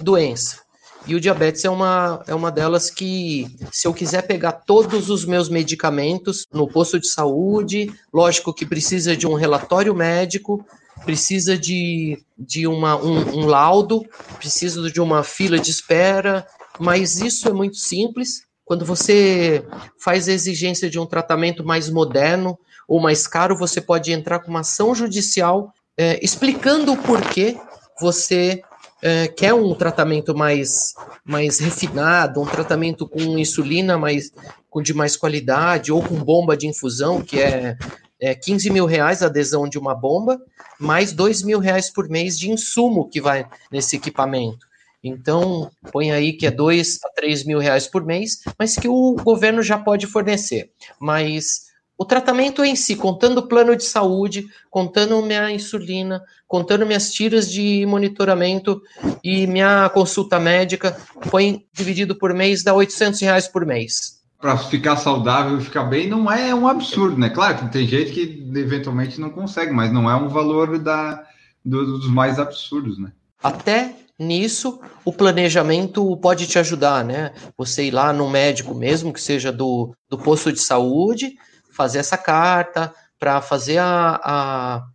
[SPEAKER 3] doença. E o diabetes é uma, é uma delas que, se eu quiser pegar todos os meus medicamentos no posto de saúde, lógico que precisa de um relatório médico, precisa de, de uma, um, um laudo, precisa de uma fila de espera, mas isso é muito simples. Quando você faz a exigência de um tratamento mais moderno ou mais caro, você pode entrar com uma ação judicial é, explicando o porquê você é, quer um tratamento mais, mais refinado, um tratamento com insulina mais, com de mais qualidade, ou com bomba de infusão, que é, é 15 mil reais a adesão de uma bomba, mais 2 mil reais por mês de insumo que vai nesse equipamento. Então, põe aí que é 2 a 3 mil reais por mês, mas que o governo já pode fornecer. Mas o tratamento em si, contando o plano de saúde, contando minha insulina, contando minhas tiras de monitoramento e minha consulta médica, foi dividido por mês, dá 800 reais por mês.
[SPEAKER 2] Para ficar saudável e ficar bem, não é um absurdo, né? Claro que tem gente que eventualmente não consegue, mas não é um valor da, dos mais absurdos, né?
[SPEAKER 3] Até nisso, o planejamento pode te ajudar, né? Você ir lá no médico mesmo, que seja do, do posto de saúde, fazer essa carta, para fazer a, a,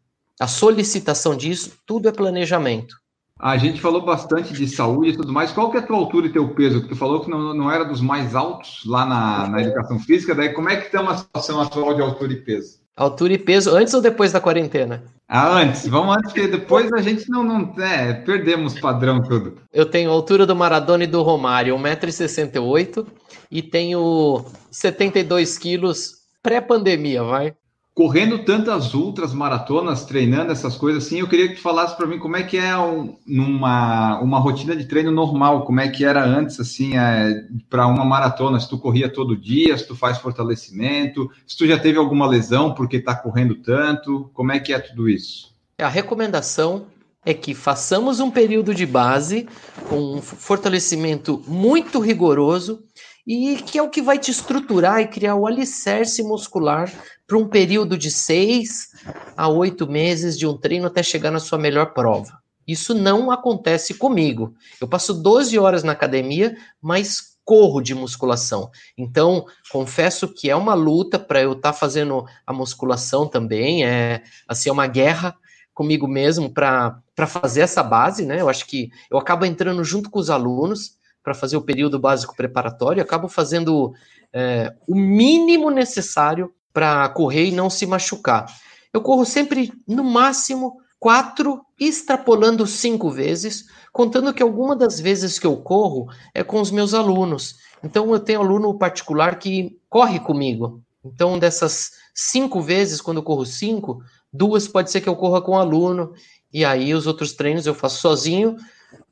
[SPEAKER 3] a solicitação disso, tudo é planejamento.
[SPEAKER 2] A gente falou bastante de saúde e tudo mais. Qual que é a tua altura e teu peso? Tu falou que não, não era dos mais altos lá na, na educação física. Daí, como é que está a situação atual de altura e peso?
[SPEAKER 3] Altura e peso, antes ou depois da quarentena?
[SPEAKER 2] Ah, antes. Vamos antes, porque depois a gente não, não é, perdemos padrão tudo.
[SPEAKER 3] Eu tenho a altura do Maradona e do Romário, 1,68m e tenho 72 quilos pré-pandemia, vai.
[SPEAKER 2] Correndo tantas ultras, maratonas, treinando essas coisas assim, eu queria que tu falasse para mim como é que é um, numa uma rotina de treino normal, como é que era antes, assim, é, para uma maratona, se tu corria todo dia, se tu faz fortalecimento, se tu já teve alguma lesão porque está correndo tanto, como é que é tudo isso?
[SPEAKER 3] A recomendação é que façamos um período de base com um fortalecimento muito rigoroso e que é o que vai te estruturar e criar o alicerce muscular para um período de seis a oito meses de um treino até chegar na sua melhor prova. Isso não acontece comigo. Eu passo 12 horas na academia, mas corro de musculação. Então, confesso que é uma luta para eu estar tá fazendo a musculação também, é assim, é uma guerra comigo mesmo para fazer essa base, né? Eu acho que eu acabo entrando junto com os alunos para fazer o período básico preparatório, acabo fazendo é, o mínimo necessário para correr e não se machucar. Eu corro sempre, no máximo, quatro, extrapolando cinco vezes, contando que alguma das vezes que eu corro é com os meus alunos. Então, eu tenho aluno particular que corre comigo. Então, dessas cinco vezes, quando eu corro cinco, duas pode ser que eu corra com o aluno, e aí os outros treinos eu faço sozinho.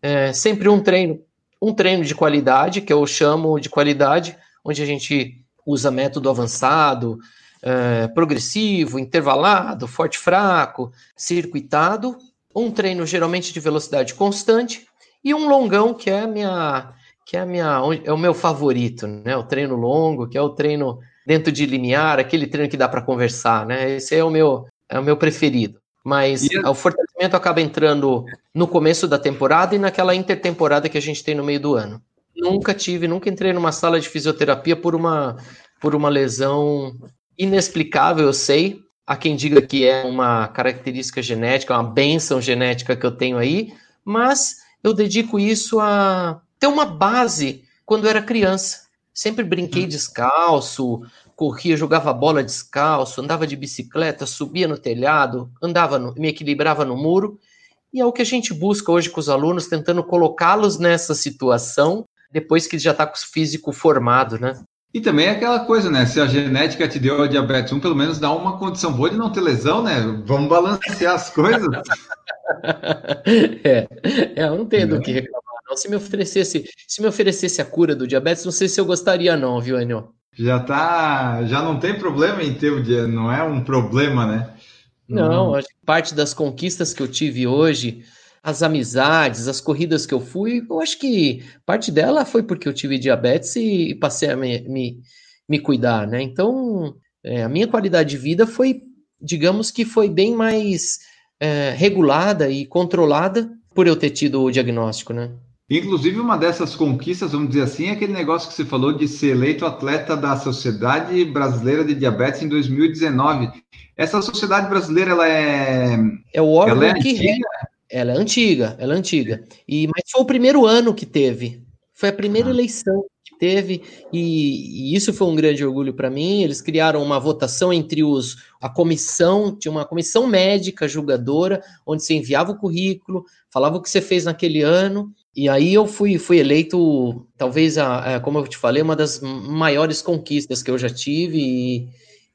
[SPEAKER 3] É, sempre um treino um treino de qualidade, que eu chamo de qualidade, onde a gente usa método avançado, é, progressivo, intervalado, forte fraco, circuitado, um treino geralmente de velocidade constante e um longão que é minha que é minha é o meu favorito, né? O treino longo, que é o treino dentro de linear, aquele treino que dá para conversar, né? Esse é o meu é o meu preferido. Mas e... o fortalecimento acaba entrando no começo da temporada e naquela intertemporada que a gente tem no meio do ano. Nunca tive, nunca entrei numa sala de fisioterapia por uma, por uma lesão inexplicável, eu sei. Há quem diga que é uma característica genética, uma benção genética que eu tenho aí, mas eu dedico isso a ter uma base quando eu era criança. Sempre brinquei hum. descalço, corria, jogava bola descalço, andava de bicicleta, subia no telhado, andava, no, me equilibrava no muro. E é o que a gente busca hoje com os alunos, tentando colocá-los nessa situação depois que já está com o físico formado, né?
[SPEAKER 2] E também é aquela coisa, né? Se a genética te deu a diabetes 1, pelo menos dá uma condição boa de não ter lesão, né? Vamos balancear as coisas.
[SPEAKER 3] é, é, eu não tenho é. do que reclamar. Não. Se me oferecesse, se me oferecesse a cura do diabetes, não sei se eu gostaria, não, viu, Enio?
[SPEAKER 2] Já tá. Já não tem problema em ter o dia, não é um problema, né?
[SPEAKER 3] Não, não. parte das conquistas que eu tive hoje as amizades, as corridas que eu fui, eu acho que parte dela foi porque eu tive diabetes e, passei a me, me, me cuidar, né? Então, é, a minha qualidade de vida foi, digamos que foi bem mais é, regulada e controlada por eu ter tido o diagnóstico, né?
[SPEAKER 2] Inclusive, uma dessas conquistas, vamos dizer assim, é aquele negócio que você falou de ser eleito atleta da Sociedade Brasileira de Diabetes em 2019. Essa Sociedade Brasileira, ela é...
[SPEAKER 3] É o órgão é que... Antiga? Ela é antiga, ela é antiga. E, mas foi o primeiro ano que teve. Foi a primeira ah. eleição que teve, e, e, isso foi um grande orgulho para mim. Eles criaram uma votação entre os. A comissão, tinha uma comissão médica julgadora, onde você enviava o currículo, falava o que você fez naquele ano. E aí eu fui, fui eleito, talvez, a, a, como eu te falei, uma das maiores conquistas que eu já tive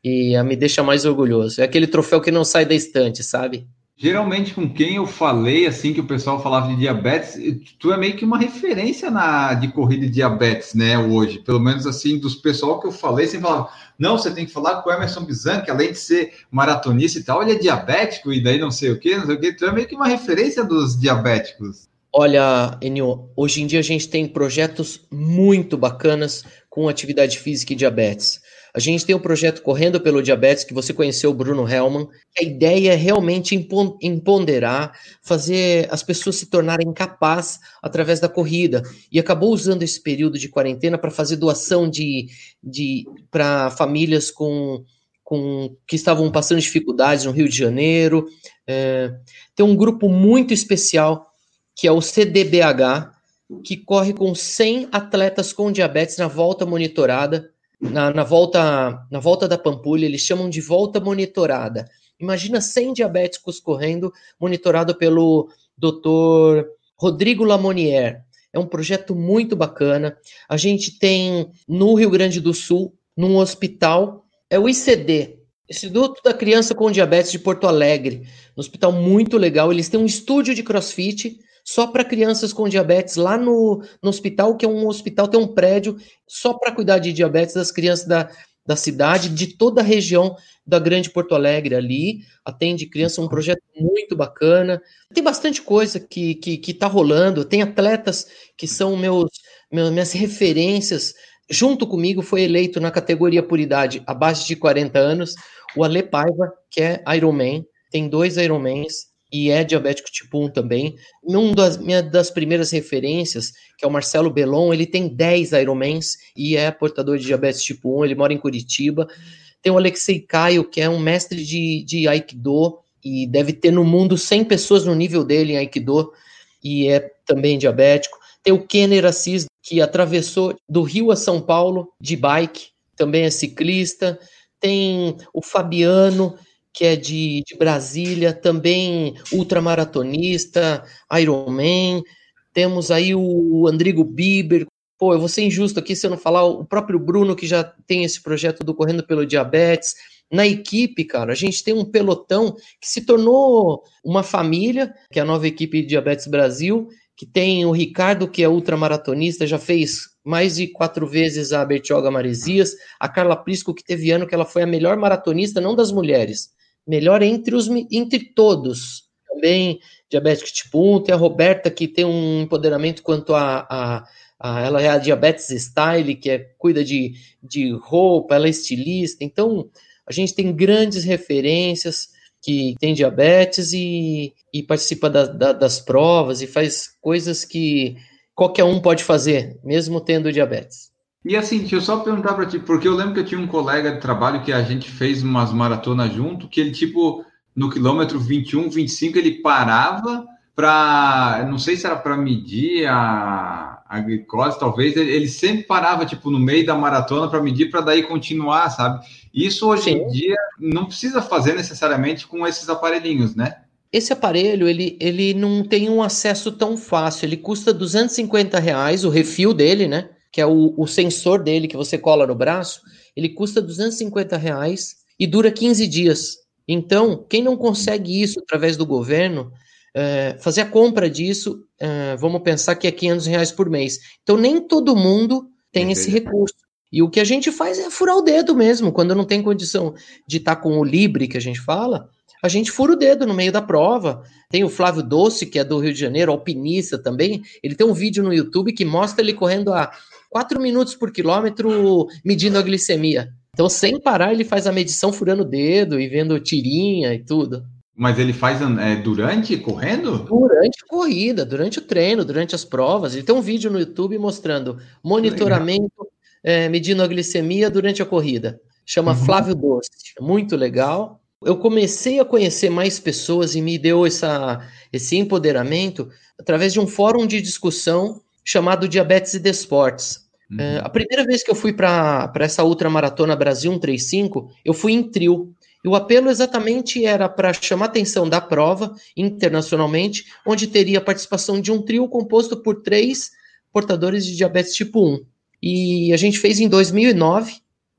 [SPEAKER 3] e, e me deixa mais orgulhoso. É aquele troféu que não sai da estante, sabe?
[SPEAKER 2] Geralmente com quem eu falei, assim, que o pessoal falava de diabetes, tu é meio que uma referência na de corrida de diabetes, né, hoje. Pelo menos assim, dos pessoal que eu falei, sempre falava, não, você tem que falar com o Emerson Bizan, que além de ser maratonista e tal, ele é diabético e daí não sei o que, não sei o que. Tu é meio que uma referência dos diabéticos.
[SPEAKER 3] Olha, Enio, hoje em dia a gente tem projetos muito bacanas com atividade física e diabetes. A gente tem um projeto Correndo pelo Diabetes, que você conheceu o Bruno Hellman. A ideia é realmente empoderar, fazer as pessoas se tornarem capazes através da corrida. E acabou usando esse período de quarentena para fazer doação de, de para famílias com, com que estavam passando dificuldades no Rio de Janeiro. É, tem um grupo muito especial que é o CDBH, que corre com 100 atletas com diabetes na volta monitorada na, na, volta, na volta da Pampulha, eles chamam de volta monitorada. Imagina 100 diabéticos correndo, monitorado pelo Dr. Rodrigo Lamonier. É um projeto muito bacana. A gente tem no Rio Grande do Sul, num hospital, é o ICD, Instituto da Criança com Diabetes de Porto Alegre. Um hospital muito legal. Eles têm um estúdio de crossfit só para crianças com diabetes lá no, no hospital, que é um hospital, tem um prédio só para cuidar de diabetes das crianças da, da cidade, de toda a região da Grande Porto Alegre ali, atende criança, um projeto muito bacana. Tem bastante coisa que, que, que tá rolando, tem atletas que são meus, meus minhas referências. Junto comigo foi eleito na categoria por idade abaixo de 40 anos o Ale Paiva, que é Ironman, tem dois Ironmans, e é diabético tipo 1 também. Um das minhas das primeiras referências, que é o Marcelo Belon, ele tem 10 Ironmans e é portador de diabetes tipo 1, ele mora em Curitiba. Tem o Alexei Caio, que é um mestre de, de Aikido e deve ter no mundo 100 pessoas no nível dele em Aikido e é também diabético. Tem o Kenner Assis, que atravessou do Rio a São Paulo de bike, também é ciclista. Tem o Fabiano, que é de, de Brasília, também ultramaratonista, Ironman. Temos aí o Andrigo Bieber. Pô, eu vou ser injusto aqui se eu não falar o próprio Bruno, que já tem esse projeto do Correndo pelo Diabetes. Na equipe, cara, a gente tem um pelotão que se tornou uma família, que é a nova equipe de Diabetes Brasil, que tem o Ricardo, que é ultramaratonista, já fez mais de quatro vezes a Bertioga Maresias, a Carla Prisco, que teve ano que ela foi a melhor maratonista, não das mulheres, melhor entre, os, entre todos. Também diabético tipo 1, tem a Roberta que tem um empoderamento quanto a, a, a ela é a diabetes style, que é, cuida de, de roupa, ela é estilista, então a gente tem grandes referências que tem diabetes e, e participa da, da, das provas e faz coisas que qualquer um pode fazer, mesmo tendo diabetes.
[SPEAKER 2] E assim, deixa eu só perguntar para ti, porque eu lembro que eu tinha um colega de trabalho que a gente fez umas maratonas junto, que ele, tipo, no quilômetro 21, 25, ele parava para, não sei se era para medir a, a glicose, talvez, ele, ele, sempre parava, tipo, no meio da maratona para medir, para daí continuar, sabe? Isso hoje Sim. em dia não precisa fazer necessariamente com esses aparelhinhos, né?
[SPEAKER 3] Esse aparelho, ele, ele não tem um acesso tão fácil, ele custa 250 reais, o refil dele, né? Que é o, o sensor dele que você cola no braço, ele custa 250 reais e dura 15 dias. Então, quem não consegue isso através do governo, é, fazer a compra disso, é, vamos pensar que é 500 reais por mês. Então, nem todo mundo tem esse recurso. E o que a gente faz é furar o dedo mesmo. Quando não tem condição de estar tá com o Libre, que a gente fala, a gente fura o dedo no meio da prova. Tem o Flávio Doce, que é do Rio de Janeiro, alpinista também. Ele tem um vídeo no YouTube que mostra ele correndo a 4 minutos por quilômetro medindo a glicemia. Então, sem parar, ele faz a medição furando o dedo e vendo tirinha e tudo.
[SPEAKER 2] Mas ele faz é, durante correndo?
[SPEAKER 3] Durante a corrida, durante o treino, durante as provas. Ele tem um vídeo no YouTube mostrando monitoramento, é, medindo a glicemia durante a corrida. Chama uhum. Flávio Doce. Muito legal. Eu comecei a conhecer mais pessoas e me deu essa, esse empoderamento através de um fórum de discussão chamado Diabetes e Desportes. Uhum. É, a primeira vez que eu fui para essa ultramaratona Brasil 135, eu fui em trio. E o apelo exatamente era para chamar a atenção da prova internacionalmente, onde teria a participação de um trio composto por três portadores de diabetes tipo 1. E a gente fez em 2009.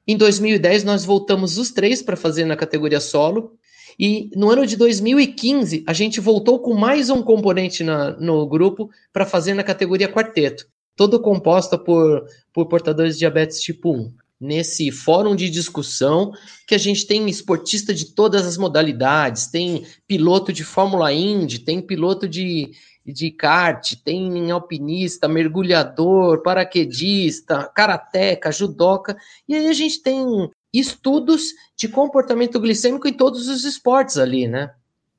[SPEAKER 3] Em 2010, nós voltamos os três para fazer na categoria solo. E no ano de 2015, a gente voltou com mais um componente na, no grupo para fazer na categoria quarteto todo composta por, por portadores de diabetes tipo 1. Nesse fórum de discussão, que a gente tem esportista de todas as modalidades, tem piloto de Fórmula Indy, tem piloto de, de kart, tem alpinista, mergulhador, paraquedista, karateca, judoca, e aí a gente tem estudos de comportamento glicêmico em todos os esportes ali, né?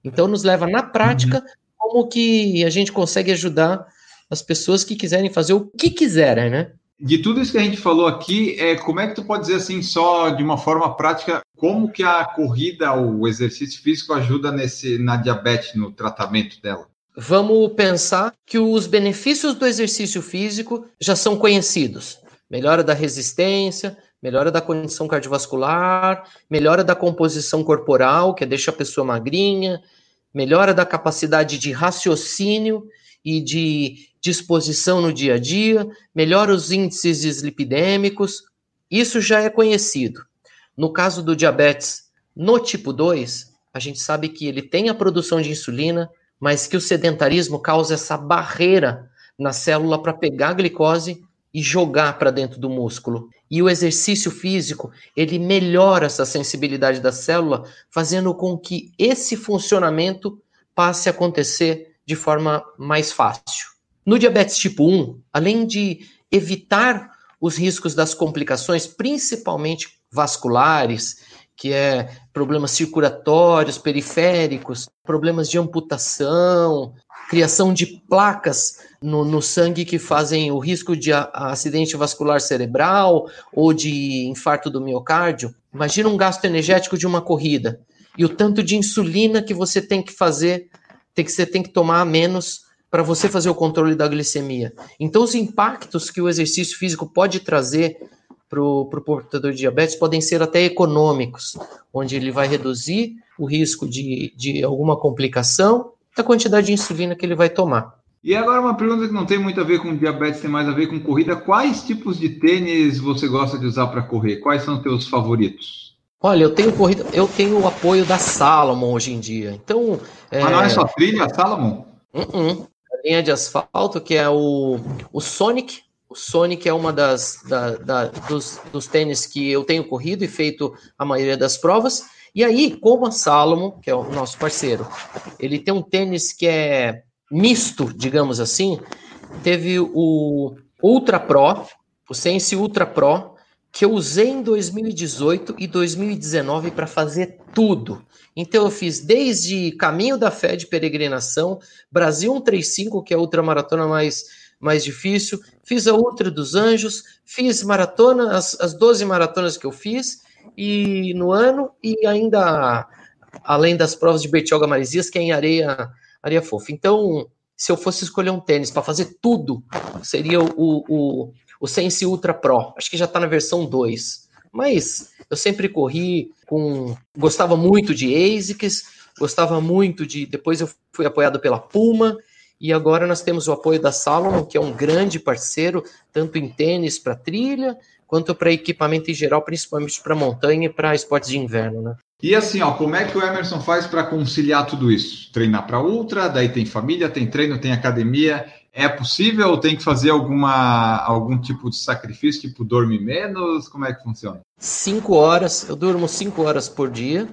[SPEAKER 3] Então nos leva na prática uhum. como que a gente consegue ajudar as pessoas que quiserem fazer o que quiserem, né?
[SPEAKER 2] De tudo isso que a gente falou aqui, é, como é que tu pode dizer assim, só de uma forma prática, como que a corrida, o exercício físico ajuda nesse, na diabetes, no tratamento dela?
[SPEAKER 3] Vamos pensar que os benefícios do exercício físico já são conhecidos. Melhora da resistência, melhora da condição cardiovascular, melhora da composição corporal, que deixa a pessoa magrinha, melhora da capacidade de raciocínio e de disposição no dia a dia, melhora os índices dislipidêmicos, isso já é conhecido. No caso do diabetes no tipo 2, a gente sabe que ele tem a produção de insulina, mas que o sedentarismo causa essa barreira na célula para pegar a glicose e jogar para dentro do músculo. E o exercício físico, ele melhora essa sensibilidade da célula, fazendo com que esse funcionamento passe a acontecer de forma mais fácil. No diabetes tipo 1, além de evitar os riscos das complicações, principalmente vasculares, que é problemas circulatórios, periféricos, problemas de amputação, criação de placas no, no sangue que fazem o risco de a, acidente vascular cerebral ou de infarto do miocárdio. Imagina um gasto energético de uma corrida e o tanto de insulina que você tem que fazer tem que, você tem que tomar menos para você fazer o controle da glicemia. Então, os impactos que o exercício físico pode trazer para o portador de diabetes podem ser até econômicos, onde ele vai reduzir o risco de, de alguma complicação da quantidade de insulina que ele vai tomar.
[SPEAKER 2] E agora uma pergunta que não tem muito a ver com diabetes, tem mais a ver com corrida. Quais tipos de tênis você gosta de usar para correr? Quais são os teus favoritos?
[SPEAKER 3] Olha, eu tenho corrida, eu tenho o apoio da Salomon hoje em dia. Então.
[SPEAKER 2] É... Mas não é só trilha, Salomon?
[SPEAKER 3] Uh -uh. Linha de asfalto, que é o, o Sonic. O Sonic é uma das da, da, dos, dos tênis que eu tenho corrido e feito a maioria das provas. E aí, como a Salomon, que é o nosso parceiro, ele tem um tênis que é misto, digamos assim. Teve o Ultra Pro, o Sense Ultra Pro, que eu usei em 2018 e 2019 para fazer tudo. Então eu fiz desde Caminho da Fé de peregrinação, Brasil 135, que é a ultramaratona mais, mais difícil, fiz a Ultra dos Anjos, fiz maratona, as, as 12 maratonas que eu fiz e no ano, e ainda além das provas de Bertioga Maresias, que é em areia, areia fofa. Então, se eu fosse escolher um tênis para fazer tudo, seria o, o, o Sense Ultra Pro. Acho que já está na versão 2. Mas eu sempre corri com. Gostava muito de ASICS, gostava muito de. Depois eu fui apoiado pela Puma. E agora nós temos o apoio da Salomon, que é um grande parceiro, tanto em tênis para trilha, quanto para equipamento em geral, principalmente para montanha e para esportes de inverno, né?
[SPEAKER 2] E assim, ó, como é que o Emerson faz para conciliar tudo isso? Treinar para ultra, daí tem família, tem treino, tem academia. É possível ou tem que fazer alguma, algum tipo de sacrifício, tipo dormir menos? Como é que funciona?
[SPEAKER 3] Cinco horas, eu durmo cinco horas por dia,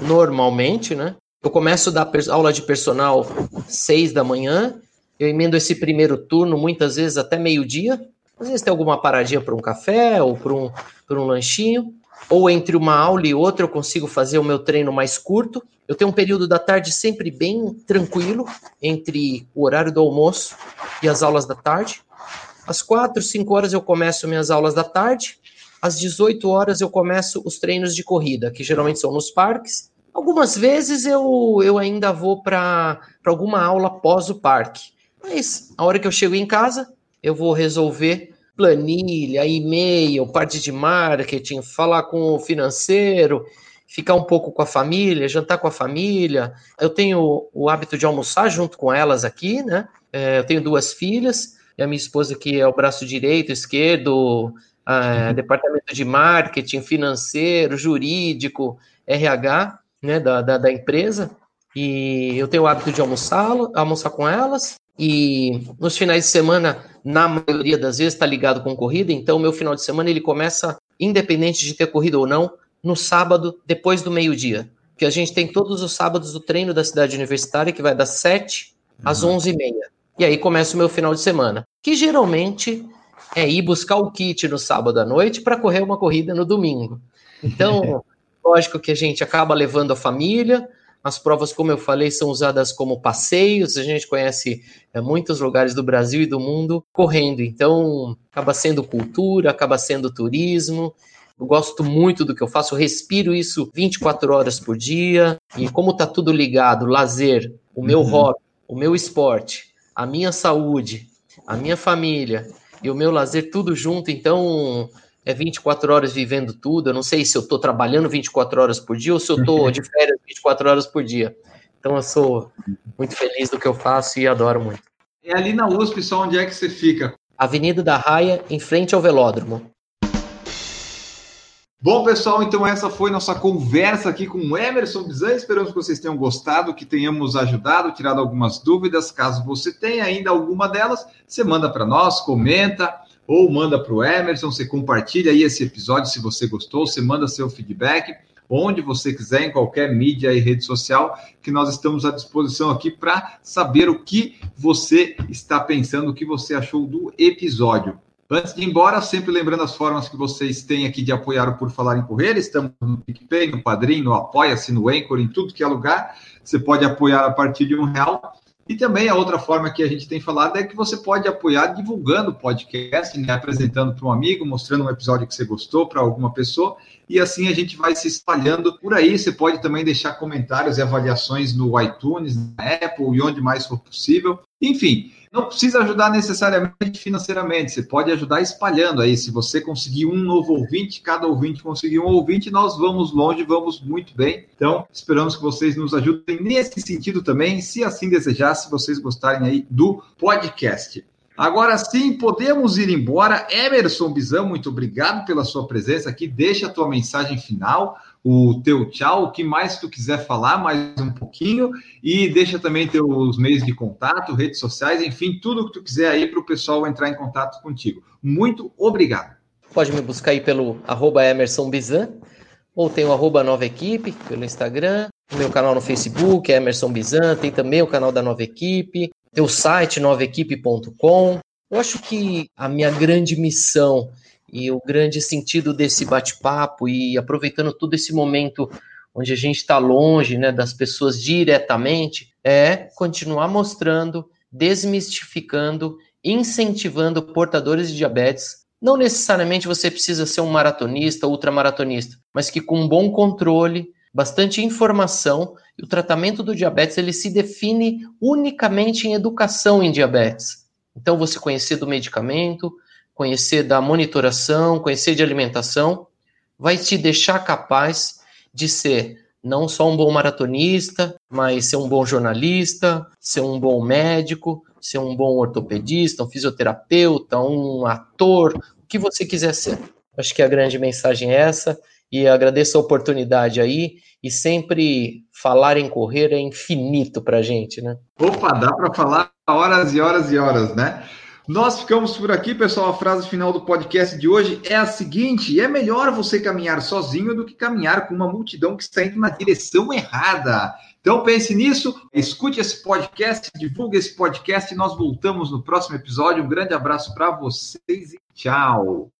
[SPEAKER 3] normalmente, né? Eu começo a dar aula de personal seis da manhã, eu emendo esse primeiro turno muitas vezes até meio-dia. Às vezes tem alguma paradinha para um café ou para um, um lanchinho ou entre uma aula e outra eu consigo fazer o meu treino mais curto. Eu tenho um período da tarde sempre bem tranquilo entre o horário do almoço e as aulas da tarde. Às quatro, cinco horas eu começo minhas aulas da tarde. Às 18 horas eu começo os treinos de corrida, que geralmente são nos parques. Algumas vezes eu, eu ainda vou para alguma aula após o parque. Mas a hora que eu chego em casa, eu vou resolver planilha, e-mail, parte de marketing, falar com o financeiro, ficar um pouco com a família, jantar com a família. Eu tenho o hábito de almoçar junto com elas aqui, né? É, eu tenho duas filhas, e a minha esposa que é o braço direito, esquerdo, é, departamento de marketing, financeiro, jurídico, RH, né, da, da, da empresa. E eu tenho o hábito de almoçar, almoçar com elas. E nos finais de semana, na maioria das vezes, está ligado com corrida. Então, meu final de semana ele começa, independente de ter corrida ou não, no sábado, depois do meio-dia. Porque a gente tem todos os sábados o treino da cidade universitária, que vai das 7 às 11h30. Uhum. E aí começa o meu final de semana, que geralmente é ir buscar o kit no sábado à noite para correr uma corrida no domingo. Então, lógico que a gente acaba levando a família, as provas, como eu falei, são usadas como passeios. A gente conhece é, muitos lugares do Brasil e do mundo correndo. Então, acaba sendo cultura, acaba sendo turismo. Eu gosto muito do que eu faço, eu respiro isso 24 horas por dia. E como está tudo ligado, lazer, o meu uhum. hobby, o meu esporte, a minha saúde, a minha família e o meu lazer, tudo junto. Então, é 24 horas vivendo tudo. Eu não sei se eu estou trabalhando 24 horas por dia ou se eu estou de férias 24 horas por dia. Então eu sou muito feliz do que eu faço e adoro muito.
[SPEAKER 2] É ali na USP, só onde é que você fica?
[SPEAKER 3] Avenida da Raia, em frente ao velódromo.
[SPEAKER 2] Bom, pessoal, então essa foi nossa conversa aqui com o Emerson Bizan. Esperamos que vocês tenham gostado, que tenhamos ajudado, tirado algumas dúvidas. Caso você tenha ainda alguma delas, você manda para nós, comenta ou manda para o Emerson, você compartilha aí esse episódio se você gostou, você manda seu feedback, onde você quiser, em qualquer mídia e rede social, que nós estamos à disposição aqui para saber o que você está pensando, o que você achou do episódio. Antes de ir embora, sempre lembrando as formas que vocês têm aqui de apoiar o Por Falar em Correr, estamos no PicPay, no Padrim, no Apoia-se, no Anchor, em tudo que é lugar. Você pode apoiar a partir de um real e também a outra forma que a gente tem falado é que você pode apoiar divulgando o podcast, né? apresentando para um amigo, mostrando um episódio que você gostou para alguma pessoa, e assim a gente vai se espalhando por aí. Você pode também deixar comentários e avaliações no iTunes, na Apple e onde mais for possível. Enfim, não precisa ajudar necessariamente financeiramente, você pode ajudar espalhando aí. Se você conseguir um novo ouvinte, cada ouvinte conseguir um ouvinte, nós vamos longe, vamos muito bem. Então, esperamos que vocês nos ajudem nesse sentido também, se assim desejar, se vocês gostarem aí do podcast. Agora sim, podemos ir embora. Emerson Bizão, muito obrigado pela sua presença aqui. Deixa a tua mensagem final, o teu tchau, o que mais tu quiser falar, mais um pouquinho, e deixa também teus meios de contato, redes sociais, enfim, tudo que tu quiser aí para o pessoal entrar em contato contigo. Muito obrigado.
[SPEAKER 3] Pode me buscar aí pelo arroba Emerson Bizan, ou tem o arroba Nova Equipe pelo Instagram, o meu canal no Facebook, Emerson Bizan, tem também o canal da Nova Equipe, teu site novaequipe.com. Eu acho que a minha grande missão e o grande sentido desse bate-papo e aproveitando todo esse momento onde a gente está longe né, das pessoas diretamente, é continuar mostrando, desmistificando, incentivando portadores de diabetes. Não necessariamente você precisa ser um maratonista, ultramaratonista, mas que com um bom controle bastante informação e o tratamento do diabetes ele se define unicamente em educação em diabetes. Então, você conhecer do medicamento, conhecer da monitoração, conhecer de alimentação, vai te deixar capaz de ser não só um bom maratonista, mas ser um bom jornalista, ser um bom médico, ser um bom ortopedista, um fisioterapeuta, um ator, o que você quiser ser. Acho que a grande mensagem é essa e agradeço a oportunidade aí e sempre falar em correr é infinito para gente, né?
[SPEAKER 2] Opa, dá para falar horas e horas e horas, né? Nós ficamos por aqui, pessoal. A frase final do podcast de hoje é a seguinte: é melhor você caminhar sozinho do que caminhar com uma multidão que está indo na direção errada. Então pense nisso, escute esse podcast, divulgue esse podcast e nós voltamos no próximo episódio. Um grande abraço para vocês e tchau.